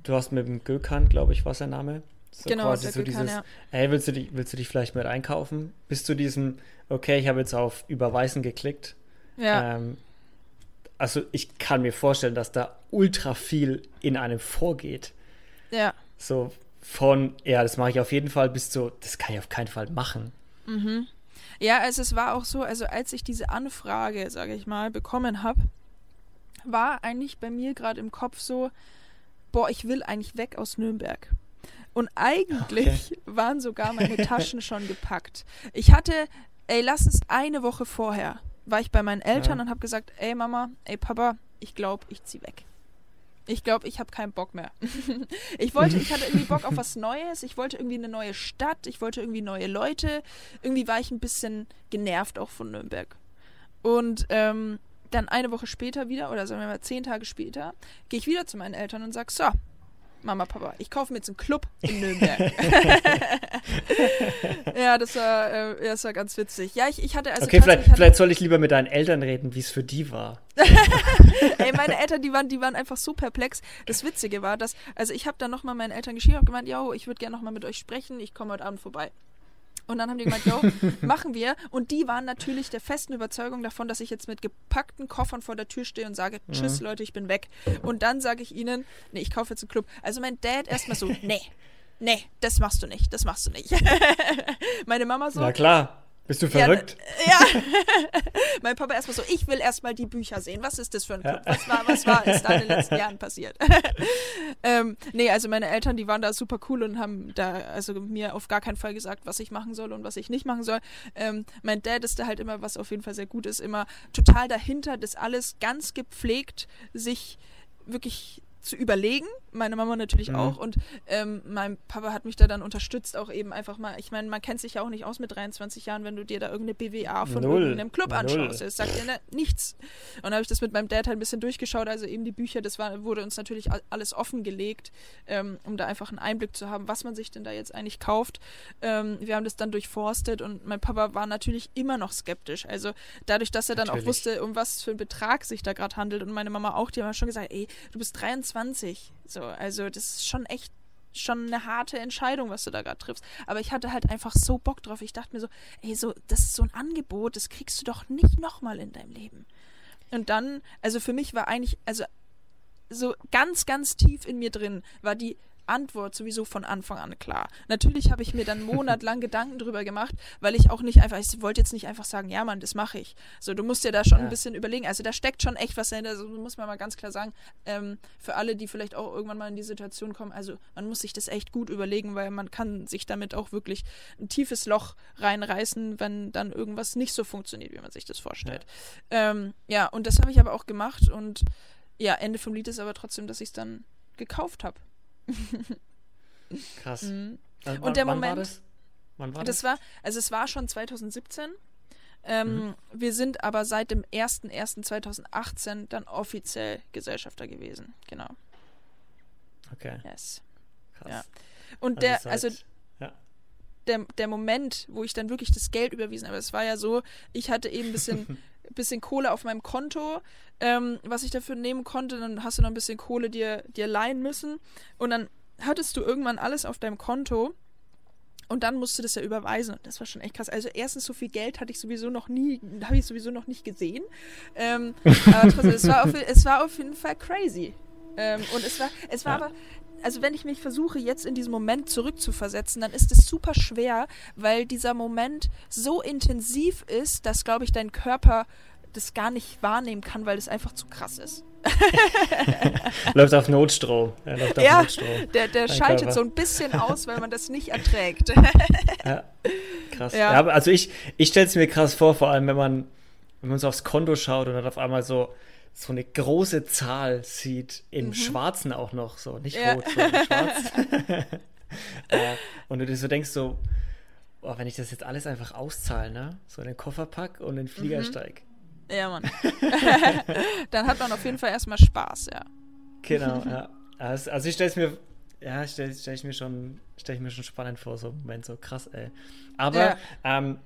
du hast mit dem Gökhan, glaube ich, war sein Name. So genau, quasi so dieses, ja. hey, willst du, dich, willst du dich vielleicht mit einkaufen? Bis zu diesem, okay, ich habe jetzt auf Überweisen geklickt. Ja. Ähm, also ich kann mir vorstellen, dass da ultra viel in einem vorgeht. Ja. So von, ja, das mache ich auf jeden Fall, bis zu, das kann ich auf keinen Fall machen. Mhm. Ja, also es war auch so, also als ich diese Anfrage, sage ich mal, bekommen habe, war eigentlich bei mir gerade im Kopf so, boah, ich will eigentlich weg aus Nürnberg. Und eigentlich okay. waren sogar meine Taschen schon gepackt. Ich hatte, ey, lass es eine Woche vorher, war ich bei meinen Eltern ja. und habe gesagt, ey Mama, ey Papa, ich glaube, ich zieh weg. Ich glaube, ich habe keinen Bock mehr. ich wollte, ich hatte irgendwie Bock auf was Neues. Ich wollte irgendwie eine neue Stadt. Ich wollte irgendwie neue Leute. Irgendwie war ich ein bisschen genervt auch von Nürnberg. Und ähm, dann eine Woche später wieder, oder sagen wir mal zehn Tage später, gehe ich wieder zu meinen Eltern und sage, so, Mama, Papa, ich kaufe mir jetzt einen Club in Nürnberg. ja, das war, äh, das war ganz witzig. Ja, ich, ich hatte also. Okay, vielleicht, hatte vielleicht soll ich lieber mit deinen Eltern reden, wie es für die war. Ey, meine Eltern, die waren, die waren einfach so perplex. Das Witzige war, dass, also ich habe dann nochmal meinen Eltern geschrieben und gemeint, yo, ich würde gerne nochmal mit euch sprechen, ich komme heute Abend vorbei. Und dann haben die gemeint, jo, machen wir. Und die waren natürlich der festen Überzeugung davon, dass ich jetzt mit gepackten Koffern vor der Tür stehe und sage, tschüss mhm. Leute, ich bin weg. Und dann sage ich ihnen, nee, ich kaufe jetzt einen Club. Also mein Dad erstmal so, nee, nee, das machst du nicht, das machst du nicht. Meine Mama so. Na klar. Bist du verrückt? Ja. ja. mein Papa erstmal so, ich will erstmal die Bücher sehen. Was ist das für ein Club? Was war, was war ist da in den letzten Jahren passiert? ähm, nee, also meine Eltern, die waren da super cool und haben da also mir auf gar keinen Fall gesagt, was ich machen soll und was ich nicht machen soll. Ähm, mein Dad ist da halt immer, was auf jeden Fall sehr gut ist, immer total dahinter, das alles ganz gepflegt sich wirklich zu überlegen. Meine Mama natürlich mhm. auch. Und ähm, mein Papa hat mich da dann unterstützt, auch eben einfach mal. Ich meine, man kennt sich ja auch nicht aus mit 23 Jahren, wenn du dir da irgendeine BWA von Null. irgendeinem Club Null. anschaust. Das sagt dir ne, nichts. Und dann habe ich das mit meinem Dad halt ein bisschen durchgeschaut. Also eben die Bücher, das war, wurde uns natürlich alles offengelegt, ähm, um da einfach einen Einblick zu haben, was man sich denn da jetzt eigentlich kauft. Ähm, wir haben das dann durchforstet und mein Papa war natürlich immer noch skeptisch. Also dadurch, dass er dann natürlich. auch wusste, um was für einen Betrag sich da gerade handelt und meine Mama auch, die haben schon gesagt, ey, du bist 23 20. So, also das ist schon echt schon eine harte Entscheidung, was du da gerade triffst. Aber ich hatte halt einfach so Bock drauf. Ich dachte mir so, ey, so, das ist so ein Angebot, das kriegst du doch nicht nochmal in deinem Leben. Und dann, also für mich war eigentlich, also so ganz, ganz tief in mir drin war die Antwort sowieso von Anfang an klar. Natürlich habe ich mir dann monatelang Gedanken drüber gemacht, weil ich auch nicht einfach, ich wollte jetzt nicht einfach sagen, ja Mann, das mache ich. So, du musst dir da schon ja. ein bisschen überlegen. Also da steckt schon echt was dahinter, so muss man mal ganz klar sagen. Ähm, für alle, die vielleicht auch irgendwann mal in die Situation kommen, also man muss sich das echt gut überlegen, weil man kann sich damit auch wirklich ein tiefes Loch reinreißen, wenn dann irgendwas nicht so funktioniert, wie man sich das vorstellt. Ja, ähm, ja und das habe ich aber auch gemacht und ja, Ende vom Lied ist aber trotzdem, dass ich es dann gekauft habe. Krass. Mhm. Also, und der Moment. War das? Wann war das? Das war, also es war schon 2017. Ähm, mhm. Wir sind aber seit dem 01.01.2018 dann offiziell Gesellschafter gewesen. Genau. Okay. Yes. Krass. Ja. Und also der, seit, also ja. der, der Moment, wo ich dann wirklich das Geld überwiesen habe, es war ja so, ich hatte eben ein bisschen bisschen Kohle auf meinem Konto, ähm, was ich dafür nehmen konnte. Dann hast du noch ein bisschen Kohle dir, dir leihen müssen. Und dann hattest du irgendwann alles auf deinem Konto. Und dann musst du das ja überweisen. Und das war schon echt krass. Also erstens, so viel Geld hatte ich sowieso noch nie, habe ich sowieso noch nicht gesehen. Ähm, aber trotzdem, es war, auf, es war auf jeden Fall crazy. Ähm, und es war, es war ja. aber, also wenn ich mich versuche, jetzt in diesen Moment zurückzuversetzen, dann ist es super schwer, weil dieser Moment so intensiv ist, dass, glaube ich, dein Körper das gar nicht wahrnehmen kann, weil es einfach zu krass ist. läuft auf Notstrom. Läuft auf ja, Notstrom. der, der schaltet Körper. so ein bisschen aus, weil man das nicht erträgt. ja, krass. Ja. ja also ich, ich stelle es mir krass vor, vor allem wenn man, wenn man so aufs Konto schaut und dann auf einmal so so eine große Zahl sieht, im mhm. Schwarzen auch noch, so nicht ja. rot, sondern schwarz. äh, und du dir so denkst, so, oh, wenn ich das jetzt alles einfach auszahle, ne? So in den Koffer pack und in den Flieger mhm. steig. Ja, Mann. Dann hat man auf jeden Fall erstmal Spaß, ja. Genau, ja. Also, also ich stelle es mir, ja, stelle stell ich mir schon, stelle ich mir schon spannend vor, so Moment, so krass, ey. Aber ja. ähm,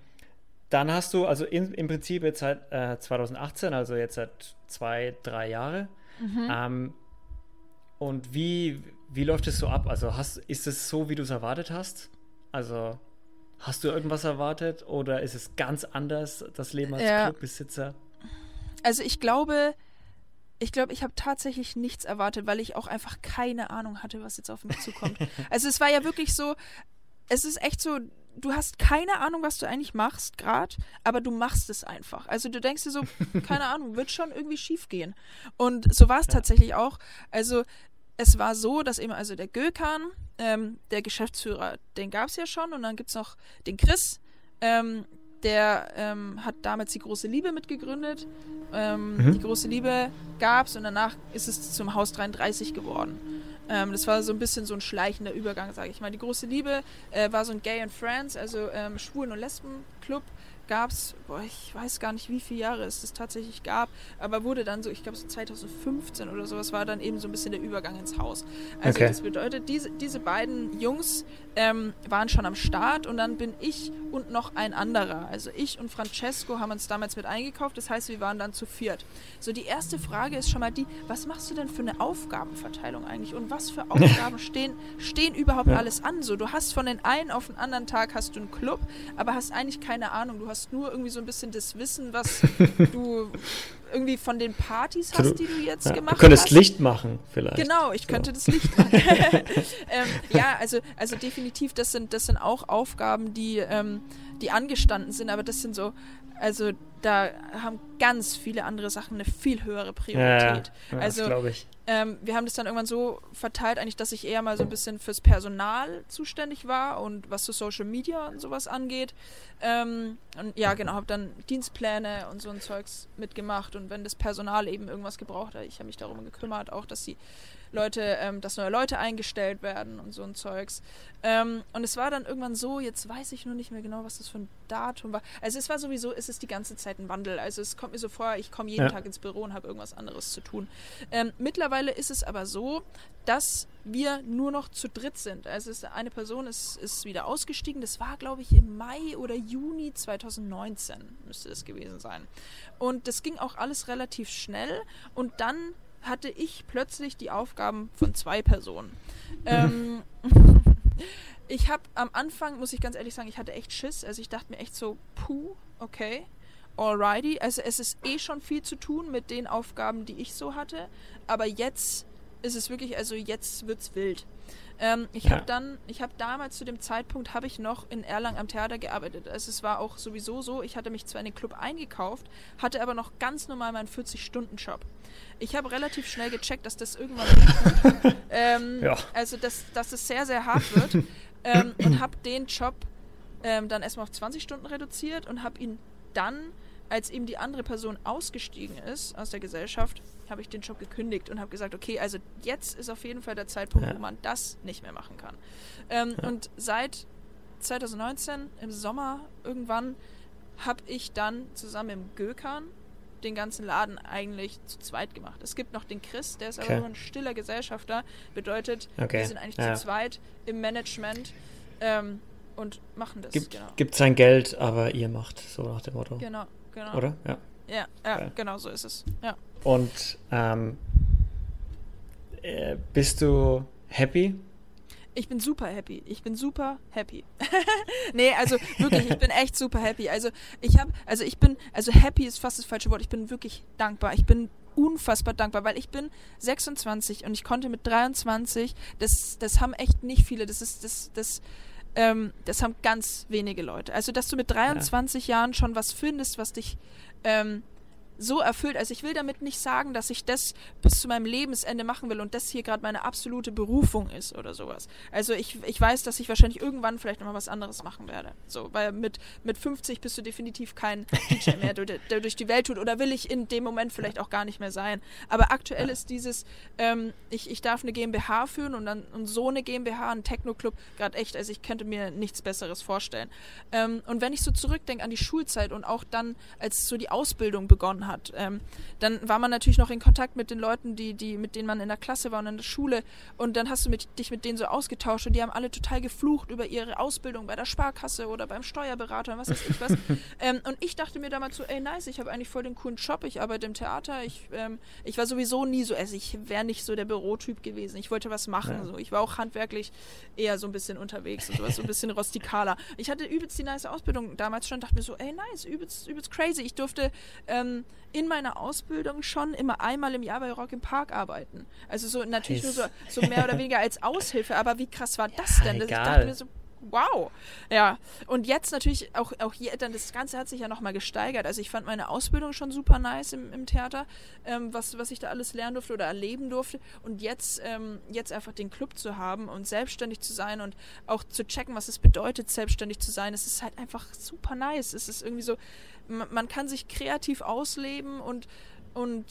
dann hast du, also in, im Prinzip jetzt seit äh, 2018, also jetzt seit zwei, drei Jahre. Mhm. Ähm, und wie, wie läuft es so ab? Also hast, ist es so, wie du es erwartet hast? Also hast du irgendwas erwartet oder ist es ganz anders, das Leben als ja. Clubbesitzer? Also ich glaube, ich glaube, ich habe tatsächlich nichts erwartet, weil ich auch einfach keine Ahnung hatte, was jetzt auf mich zukommt. also es war ja wirklich so, es ist echt so, du hast keine Ahnung, was du eigentlich machst gerade, aber du machst es einfach. Also du denkst dir so, keine Ahnung, wird schon irgendwie schief gehen. Und so war es ja. tatsächlich auch. Also es war so, dass eben also der Gökan, ähm, der Geschäftsführer, den gab es ja schon und dann gibt es noch den Chris, ähm, der ähm, hat damals die große Liebe mitgegründet. Ähm, mhm. Die große Liebe gab es und danach ist es zum Haus 33 geworden. Ähm, das war so ein bisschen so ein schleichender Übergang, sage ich mal. Die große Liebe äh, war so ein Gay and Friends, also ähm, Schwulen- und Lesben-Club gab es, ich weiß gar nicht, wie viele Jahre es das tatsächlich gab, aber wurde dann so, ich glaube so 2015 oder sowas war dann eben so ein bisschen der Übergang ins Haus. Also okay. das bedeutet, diese, diese beiden Jungs ähm, waren schon am Start und dann bin ich und noch ein anderer, also ich und Francesco haben uns damals mit eingekauft, das heißt, wir waren dann zu viert. So, die erste Frage ist schon mal die, was machst du denn für eine Aufgabenverteilung eigentlich und was für Aufgaben stehen, stehen überhaupt ja. alles an? So, du hast von den einen auf den anderen Tag hast du einen Club, aber hast eigentlich keine Ahnung, du hast nur irgendwie so ein bisschen das Wissen, was du irgendwie von den Partys hast, die du jetzt ja, gemacht hast. Du könntest hast. Licht machen, vielleicht. Genau, ich so. könnte das Licht machen. ähm, ja, also, also definitiv, das sind, das sind auch Aufgaben, die, ähm, die angestanden sind, aber das sind so, also da haben ganz viele andere Sachen eine viel höhere Priorität. Ja, ja, also, glaube ich. Ähm, wir haben das dann irgendwann so verteilt, eigentlich, dass ich eher mal so ein bisschen fürs Personal zuständig war und was so Social Media und sowas angeht. Ähm, und ja, genau, habe dann Dienstpläne und so ein Zeugs mitgemacht und wenn das Personal eben irgendwas gebraucht hat, ich habe mich darum gekümmert, auch, dass sie Leute, ähm, dass neue Leute eingestellt werden und so ein Zeugs. Ähm, und es war dann irgendwann so, jetzt weiß ich nur nicht mehr genau, was das für ein Datum war. Also es war sowieso, es ist die ganze Zeit ein Wandel. Also es kommt mir so vor, ich komme jeden ja. Tag ins Büro und habe irgendwas anderes zu tun. Ähm, mittlerweile ist es aber so, dass wir nur noch zu dritt sind. Also es, eine Person ist, ist wieder ausgestiegen. Das war, glaube ich, im Mai oder Juni 2019 müsste es gewesen sein. Und das ging auch alles relativ schnell. Und dann hatte ich plötzlich die Aufgaben von zwei Personen. ähm, ich habe am Anfang, muss ich ganz ehrlich sagen, ich hatte echt Schiss. Also ich dachte mir echt so, puh, okay, alrighty. Also es ist eh schon viel zu tun mit den Aufgaben, die ich so hatte. Aber jetzt ist es wirklich, also jetzt wird's wild. Ähm, ich ja. habe dann, ich habe damals zu dem Zeitpunkt, habe ich noch in Erlangen am Theater gearbeitet. Also es war auch sowieso so, ich hatte mich zwar in den Club eingekauft, hatte aber noch ganz normal meinen 40-Stunden-Job. Ich habe relativ schnell gecheckt, dass das irgendwann nicht ähm, ja. Also, dass, dass es sehr, sehr hart wird. ähm, und habe den Job ähm, dann erstmal auf 20 Stunden reduziert und habe ihn dann als eben die andere Person ausgestiegen ist aus der Gesellschaft, habe ich den Job gekündigt und habe gesagt, okay, also jetzt ist auf jeden Fall der Zeitpunkt, ja. wo man das nicht mehr machen kann. Ähm, ja. Und seit 2019 im Sommer irgendwann habe ich dann zusammen im Gökern den ganzen Laden eigentlich zu zweit gemacht. Es gibt noch den Chris, der ist okay. aber nur ein stiller Gesellschafter. Bedeutet, okay. wir sind eigentlich ja. zu zweit im Management ähm, und machen das. Gibt, genau. gibt sein Geld, aber ihr macht, so nach dem Motto. Genau genau. Oder? Ja. Ja, ja okay. genau so ist es. Ja. Und ähm, äh, bist du happy? Ich bin super happy. Ich bin super happy. nee, also wirklich, ich bin echt super happy. Also ich habe, also ich bin, also happy ist fast das falsche Wort. Ich bin wirklich dankbar. Ich bin unfassbar dankbar, weil ich bin 26 und ich konnte mit 23, das, das haben echt nicht viele. Das ist, das, das, ähm, das haben ganz wenige Leute. Also, dass du mit 23 ja. Jahren schon was findest, was dich ähm, so erfüllt. Also ich will damit nicht sagen, dass ich das bis zu meinem Lebensende machen will und das hier gerade meine absolute Berufung ist oder sowas. Also ich, ich weiß, dass ich wahrscheinlich irgendwann vielleicht nochmal was anderes machen werde. So, weil mit, mit 50 bist du definitiv kein DJ mehr, der, der durch die Welt tut. Oder will ich in dem Moment vielleicht auch gar nicht mehr sein. Aber aktuell ist dieses, ähm, ich, ich darf eine GmbH führen und dann und so eine GmbH, ein Techno-Club, gerade echt, also ich könnte mir nichts Besseres vorstellen. Ähm, und wenn ich so zurückdenke an die Schulzeit und auch dann, als so die Ausbildung begonnen hat, hat. Ähm, dann war man natürlich noch in Kontakt mit den Leuten, die, die, mit denen man in der Klasse war und in der Schule. Und dann hast du mit, dich mit denen so ausgetauscht und die haben alle total geflucht über ihre Ausbildung bei der Sparkasse oder beim Steuerberater und was weiß ich was. ähm, und ich dachte mir damals so, ey nice, ich habe eigentlich voll den coolen Job, ich arbeite im Theater, ich, ähm, ich war sowieso nie so, also ich wäre nicht so der Bürotyp gewesen. Ich wollte was machen. Ja. So. Ich war auch handwerklich eher so ein bisschen unterwegs und sowas, so ein bisschen rustikaler. Ich hatte übelst die nice Ausbildung damals schon, dachte mir so, ey nice, übelst, übelst crazy. Ich durfte ähm, in meiner Ausbildung schon immer einmal im Jahr bei Rock im Park arbeiten. Also so natürlich nice. nur so, so mehr oder weniger als Aushilfe, aber wie krass war das denn? Das, ich dachte mir so, wow. Ja, und jetzt natürlich auch, auch hier, dann das Ganze hat sich ja nochmal gesteigert. Also ich fand meine Ausbildung schon super nice im, im Theater, ähm, was, was ich da alles lernen durfte oder erleben durfte. Und jetzt, ähm, jetzt einfach den Club zu haben und selbstständig zu sein und auch zu checken, was es bedeutet, selbstständig zu sein, es ist halt einfach super nice. Es ist irgendwie so, man, kann sich kreativ ausleben und, und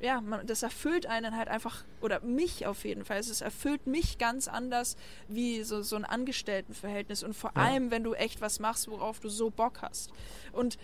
ja, man, das erfüllt einen halt einfach, oder mich auf jeden Fall, es erfüllt mich ganz anders wie so, so ein Angestelltenverhältnis und vor ja. allem, wenn du echt was machst, worauf du so Bock hast. Und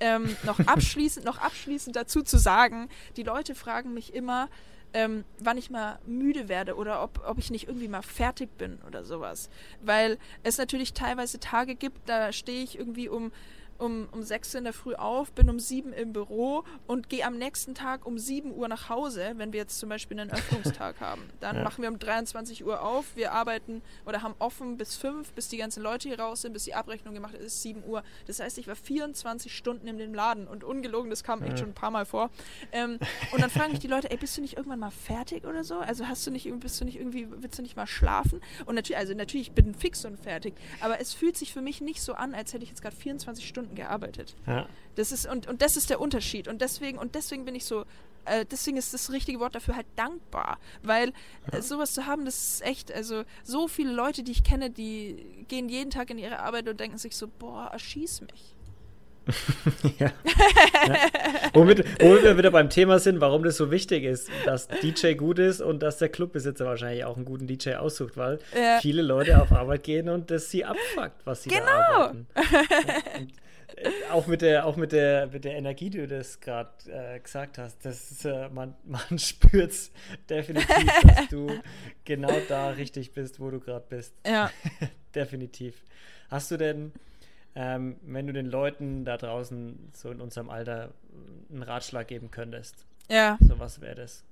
ähm, noch abschließend, noch abschließend dazu zu sagen, die Leute fragen mich immer, ähm, wann ich mal müde werde oder ob, ob ich nicht irgendwie mal fertig bin oder sowas. Weil es natürlich teilweise Tage gibt, da stehe ich irgendwie um um, um 6 in der Früh auf, bin um 7 im Büro und gehe am nächsten Tag um 7 Uhr nach Hause, wenn wir jetzt zum Beispiel einen Öffnungstag haben. Dann ja. machen wir um 23 Uhr auf, wir arbeiten oder haben offen bis 5, bis die ganzen Leute hier raus sind, bis die Abrechnung gemacht ist, ist 7 Uhr. Das heißt, ich war 24 Stunden in dem Laden und ungelogen, das kam echt schon ein paar Mal vor. Ähm, und dann fragen mich die Leute, ey, bist du nicht irgendwann mal fertig oder so? Also hast du nicht, bist du nicht irgendwie, willst du nicht mal schlafen? Und natürlich, also natürlich, ich bin fix und fertig, aber es fühlt sich für mich nicht so an, als hätte ich jetzt gerade 24 Stunden Stunden gearbeitet. Ja. Das ist, und, und das ist der Unterschied. Und deswegen, und deswegen bin ich so, äh, deswegen ist das richtige Wort dafür halt dankbar. Weil ja. äh, sowas zu haben, das ist echt, also so viele Leute, die ich kenne, die gehen jeden Tag in ihre Arbeit und denken sich so, boah, erschieß mich. ja. ja. Womit, womit wir wieder beim Thema sind, warum das so wichtig ist, dass DJ gut ist und dass der Clubbesitzer wahrscheinlich auch einen guten DJ aussucht, weil ja. viele Leute auf Arbeit gehen und das sie abfuckt, was sie genau. da arbeiten. Äh, auch mit der, auch mit der, mit der Energie, die du das gerade äh, gesagt hast, das ist, äh, man, man spürt es definitiv, dass du genau da richtig bist, wo du gerade bist. Ja. definitiv. Hast du denn ähm, wenn du den Leuten da draußen so in unserem Alter einen Ratschlag geben könntest. Ja. So was wäre das?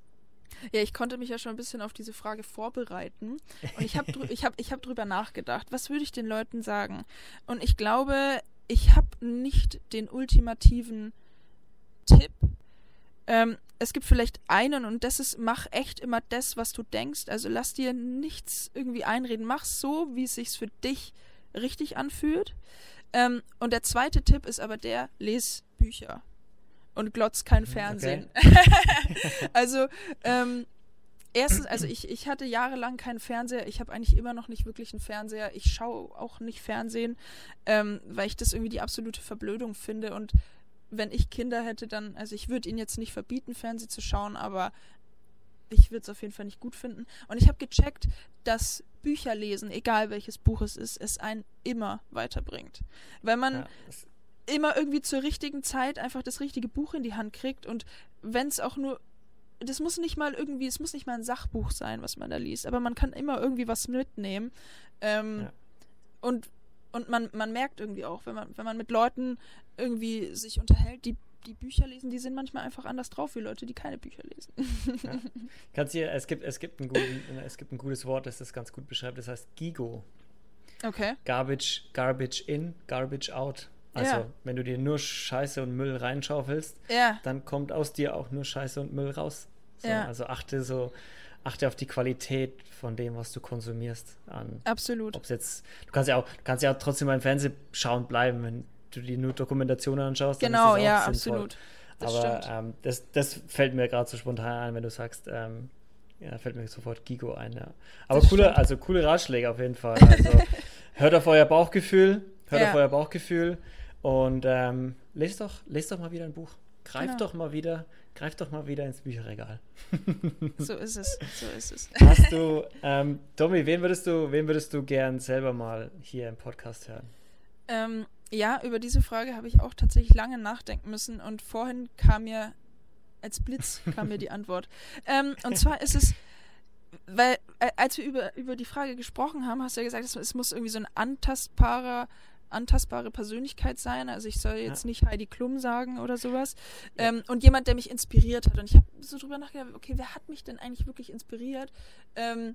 Ja, ich konnte mich ja schon ein bisschen auf diese Frage vorbereiten. Und ich habe ich hab, ich hab drüber nachgedacht, was würde ich den Leuten sagen? Und ich glaube, ich habe nicht den ultimativen Tipp. Ähm, es gibt vielleicht einen und das ist, mach echt immer das, was du denkst. Also lass dir nichts irgendwie einreden. Mach so, wie es sich für dich richtig anfühlt. Ähm, und der zweite Tipp ist aber der, les Bücher und glotz kein Fernsehen. Okay. also ähm, erstens, also ich, ich hatte jahrelang keinen Fernseher. Ich habe eigentlich immer noch nicht wirklich einen Fernseher. Ich schaue auch nicht Fernsehen, ähm, weil ich das irgendwie die absolute Verblödung finde. Und wenn ich Kinder hätte, dann, also ich würde ihnen jetzt nicht verbieten, Fernsehen zu schauen, aber ich würde es auf jeden Fall nicht gut finden. Und ich habe gecheckt, dass Bücher lesen, egal welches Buch es ist, es einen immer weiterbringt. Weil man ja, immer irgendwie zur richtigen Zeit einfach das richtige Buch in die Hand kriegt und wenn es auch nur das muss nicht mal irgendwie, es muss nicht mal ein Sachbuch sein, was man da liest, aber man kann immer irgendwie was mitnehmen. Ähm, ja. Und, und man, man merkt irgendwie auch, wenn man, wenn man mit Leuten irgendwie sich unterhält, die die Bücher lesen, die sind manchmal einfach anders drauf wie Leute, die keine Bücher lesen. Ja. Kannst hier, es gibt, es gibt, ein guten, es gibt ein gutes Wort, das das ganz gut beschreibt, das heißt Gigo. Okay. Garbage, garbage in, garbage out. Also, ja. wenn du dir nur Scheiße und Müll reinschaufelst, ja. dann kommt aus dir auch nur Scheiße und Müll raus. So, ja. Also achte so, achte auf die Qualität von dem, was du konsumierst. An. Absolut. Ob's jetzt, du kannst ja auch, kannst ja auch trotzdem beim Fernsehen schauen bleiben, wenn du dir nur Dokumentationen anschaust. Genau, ja, sinnvoll. absolut. Das Aber ähm, das, das fällt mir gerade so spontan ein, wenn du sagst, ähm, ja, fällt mir sofort Gigo ein, ja. Aber coole, also coole Ratschläge auf jeden Fall. Also hört auf euer Bauchgefühl, hört ja. auf euer Bauchgefühl und ähm, lest doch, lest doch mal wieder ein Buch. Greift genau. doch mal wieder, greift doch mal wieder ins Bücherregal. so ist es, so ist es. Hast du, ähm, Domi, wen würdest du, wen würdest du gern selber mal hier im Podcast hören? Ähm, ja, über diese Frage habe ich auch tatsächlich lange nachdenken müssen und vorhin kam mir als Blitz kam mir die Antwort. Ähm, und zwar ist es, weil äh, als wir über, über die Frage gesprochen haben, hast du ja gesagt, es, es muss irgendwie so ein antastbarer antastbare Persönlichkeit sein. Also ich soll jetzt ja. nicht Heidi Klum sagen oder sowas. Ja. Ähm, und jemand, der mich inspiriert hat. Und ich habe so drüber nachgedacht, okay, wer hat mich denn eigentlich wirklich inspiriert? Ähm,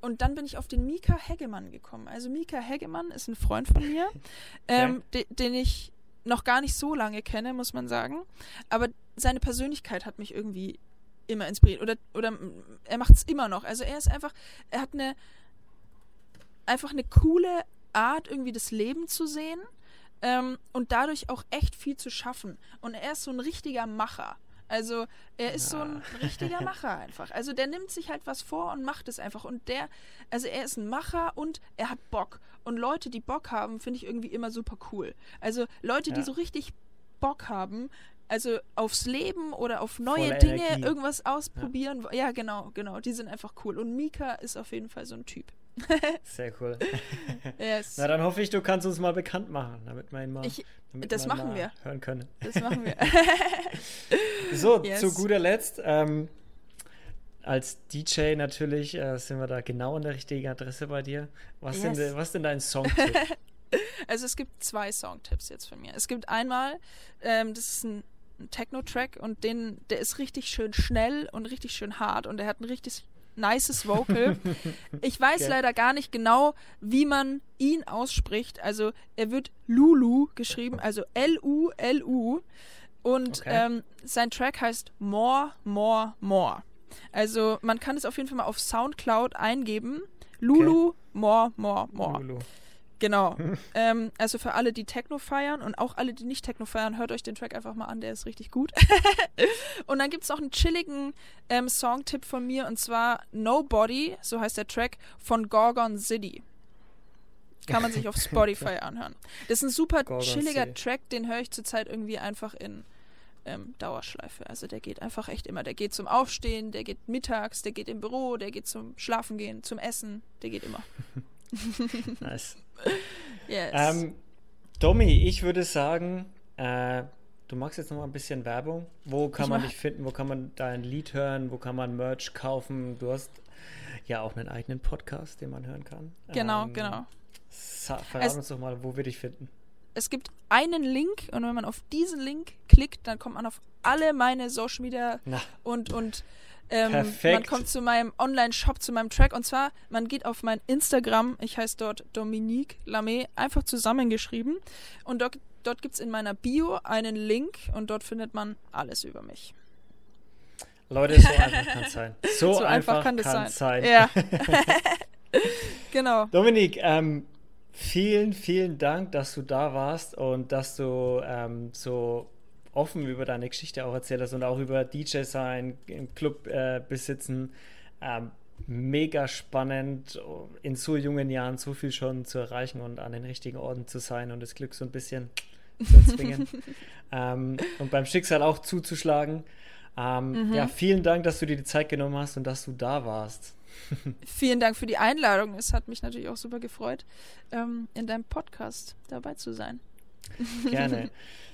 und dann bin ich auf den Mika Hegemann gekommen. Also Mika Hegemann ist ein Freund von mir, ähm, de, den ich noch gar nicht so lange kenne, muss man sagen. Aber seine Persönlichkeit hat mich irgendwie immer inspiriert. Oder, oder er macht es immer noch. Also er ist einfach, er hat eine einfach eine coole Art, irgendwie das Leben zu sehen ähm, und dadurch auch echt viel zu schaffen. Und er ist so ein richtiger Macher. Also er ist ja. so ein richtiger Macher einfach. Also der nimmt sich halt was vor und macht es einfach. Und der, also er ist ein Macher und er hat Bock. Und Leute, die Bock haben, finde ich irgendwie immer super cool. Also Leute, ja. die so richtig Bock haben, also aufs Leben oder auf neue Dinge, Energie. irgendwas ausprobieren. Ja. ja, genau, genau. Die sind einfach cool. Und Mika ist auf jeden Fall so ein Typ. Sehr cool. yes. Na, dann hoffe ich, du kannst uns mal bekannt machen, damit wir ihn mal, ich, das machen wir. hören können. Das machen wir. so, yes. zu guter Letzt, ähm, als DJ natürlich äh, sind wir da genau an der richtigen Adresse bei dir. Was, yes. denn, was denn dein Songtipp? also es gibt zwei Songtipps jetzt von mir. Es gibt einmal, ähm, das ist ein Techno-Track und den, der ist richtig schön schnell und richtig schön hart und der hat ein richtig nices Vocal. Ich weiß okay. leider gar nicht genau, wie man ihn ausspricht. Also er wird Lulu geschrieben, also L-U-L-U. Und okay. ähm, sein Track heißt More, More, More. Also man kann es auf jeden Fall mal auf Soundcloud eingeben. Lulu, okay. More, More, More. Lulu. Genau. ähm, also für alle, die Techno feiern und auch alle, die nicht Techno feiern, hört euch den Track einfach mal an, der ist richtig gut. und dann gibt es noch einen chilligen ähm, Songtipp von mir und zwar Nobody, so heißt der Track, von Gorgon City. Kann man sich auf Spotify anhören. Das ist ein super Gorgon chilliger City. Track, den höre ich zurzeit irgendwie einfach in ähm, Dauerschleife. Also der geht einfach echt immer. Der geht zum Aufstehen, der geht mittags, der geht im Büro, der geht zum Schlafengehen, zum Essen, der geht immer. nice. Yes. Ähm, Domi, ich würde sagen, äh, du magst jetzt noch mal ein bisschen Werbung. Wo kann ich man dich finden? Wo kann man dein Lied hören? Wo kann man Merch kaufen? Du hast ja auch einen eigenen Podcast, den man hören kann. Genau, ähm, genau. Verrat uns doch mal, wo wir dich finden. Es gibt einen Link und wenn man auf diesen Link klickt, dann kommt man auf alle meine Social Media Na. und und ähm, Perfekt. Man kommt zu meinem Online-Shop, zu meinem Track. Und zwar, man geht auf mein Instagram. Ich heiße dort Dominique Lamé, einfach zusammengeschrieben. Und dort, dort gibt es in meiner Bio einen Link und dort findet man alles über mich. Leute, so einfach kann es sein. So, so einfach, einfach, kann es sein. sein. Ja. genau. Dominik, ähm, vielen, vielen Dank, dass du da warst und dass du ähm, so offen über deine Geschichte auch erzählt hast und auch über DJ sein, im Club äh, besitzen. Ähm, mega spannend, in so jungen Jahren so viel schon zu erreichen und an den richtigen Orten zu sein und das Glück so ein bisschen zu erzwingen ähm, und beim Schicksal auch zuzuschlagen. Ähm, mhm. Ja, vielen Dank, dass du dir die Zeit genommen hast und dass du da warst. vielen Dank für die Einladung. Es hat mich natürlich auch super gefreut, ähm, in deinem Podcast dabei zu sein. Gerne.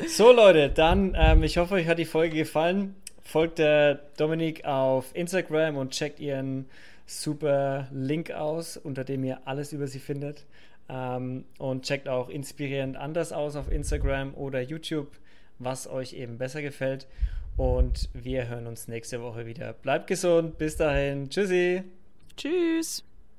So, Leute, dann, ähm, ich hoffe, euch hat die Folge gefallen. Folgt der Dominik auf Instagram und checkt ihren super Link aus, unter dem ihr alles über sie findet. Ähm, und checkt auch inspirierend anders aus auf Instagram oder YouTube, was euch eben besser gefällt. Und wir hören uns nächste Woche wieder. Bleibt gesund, bis dahin. Tschüssi. Tschüss.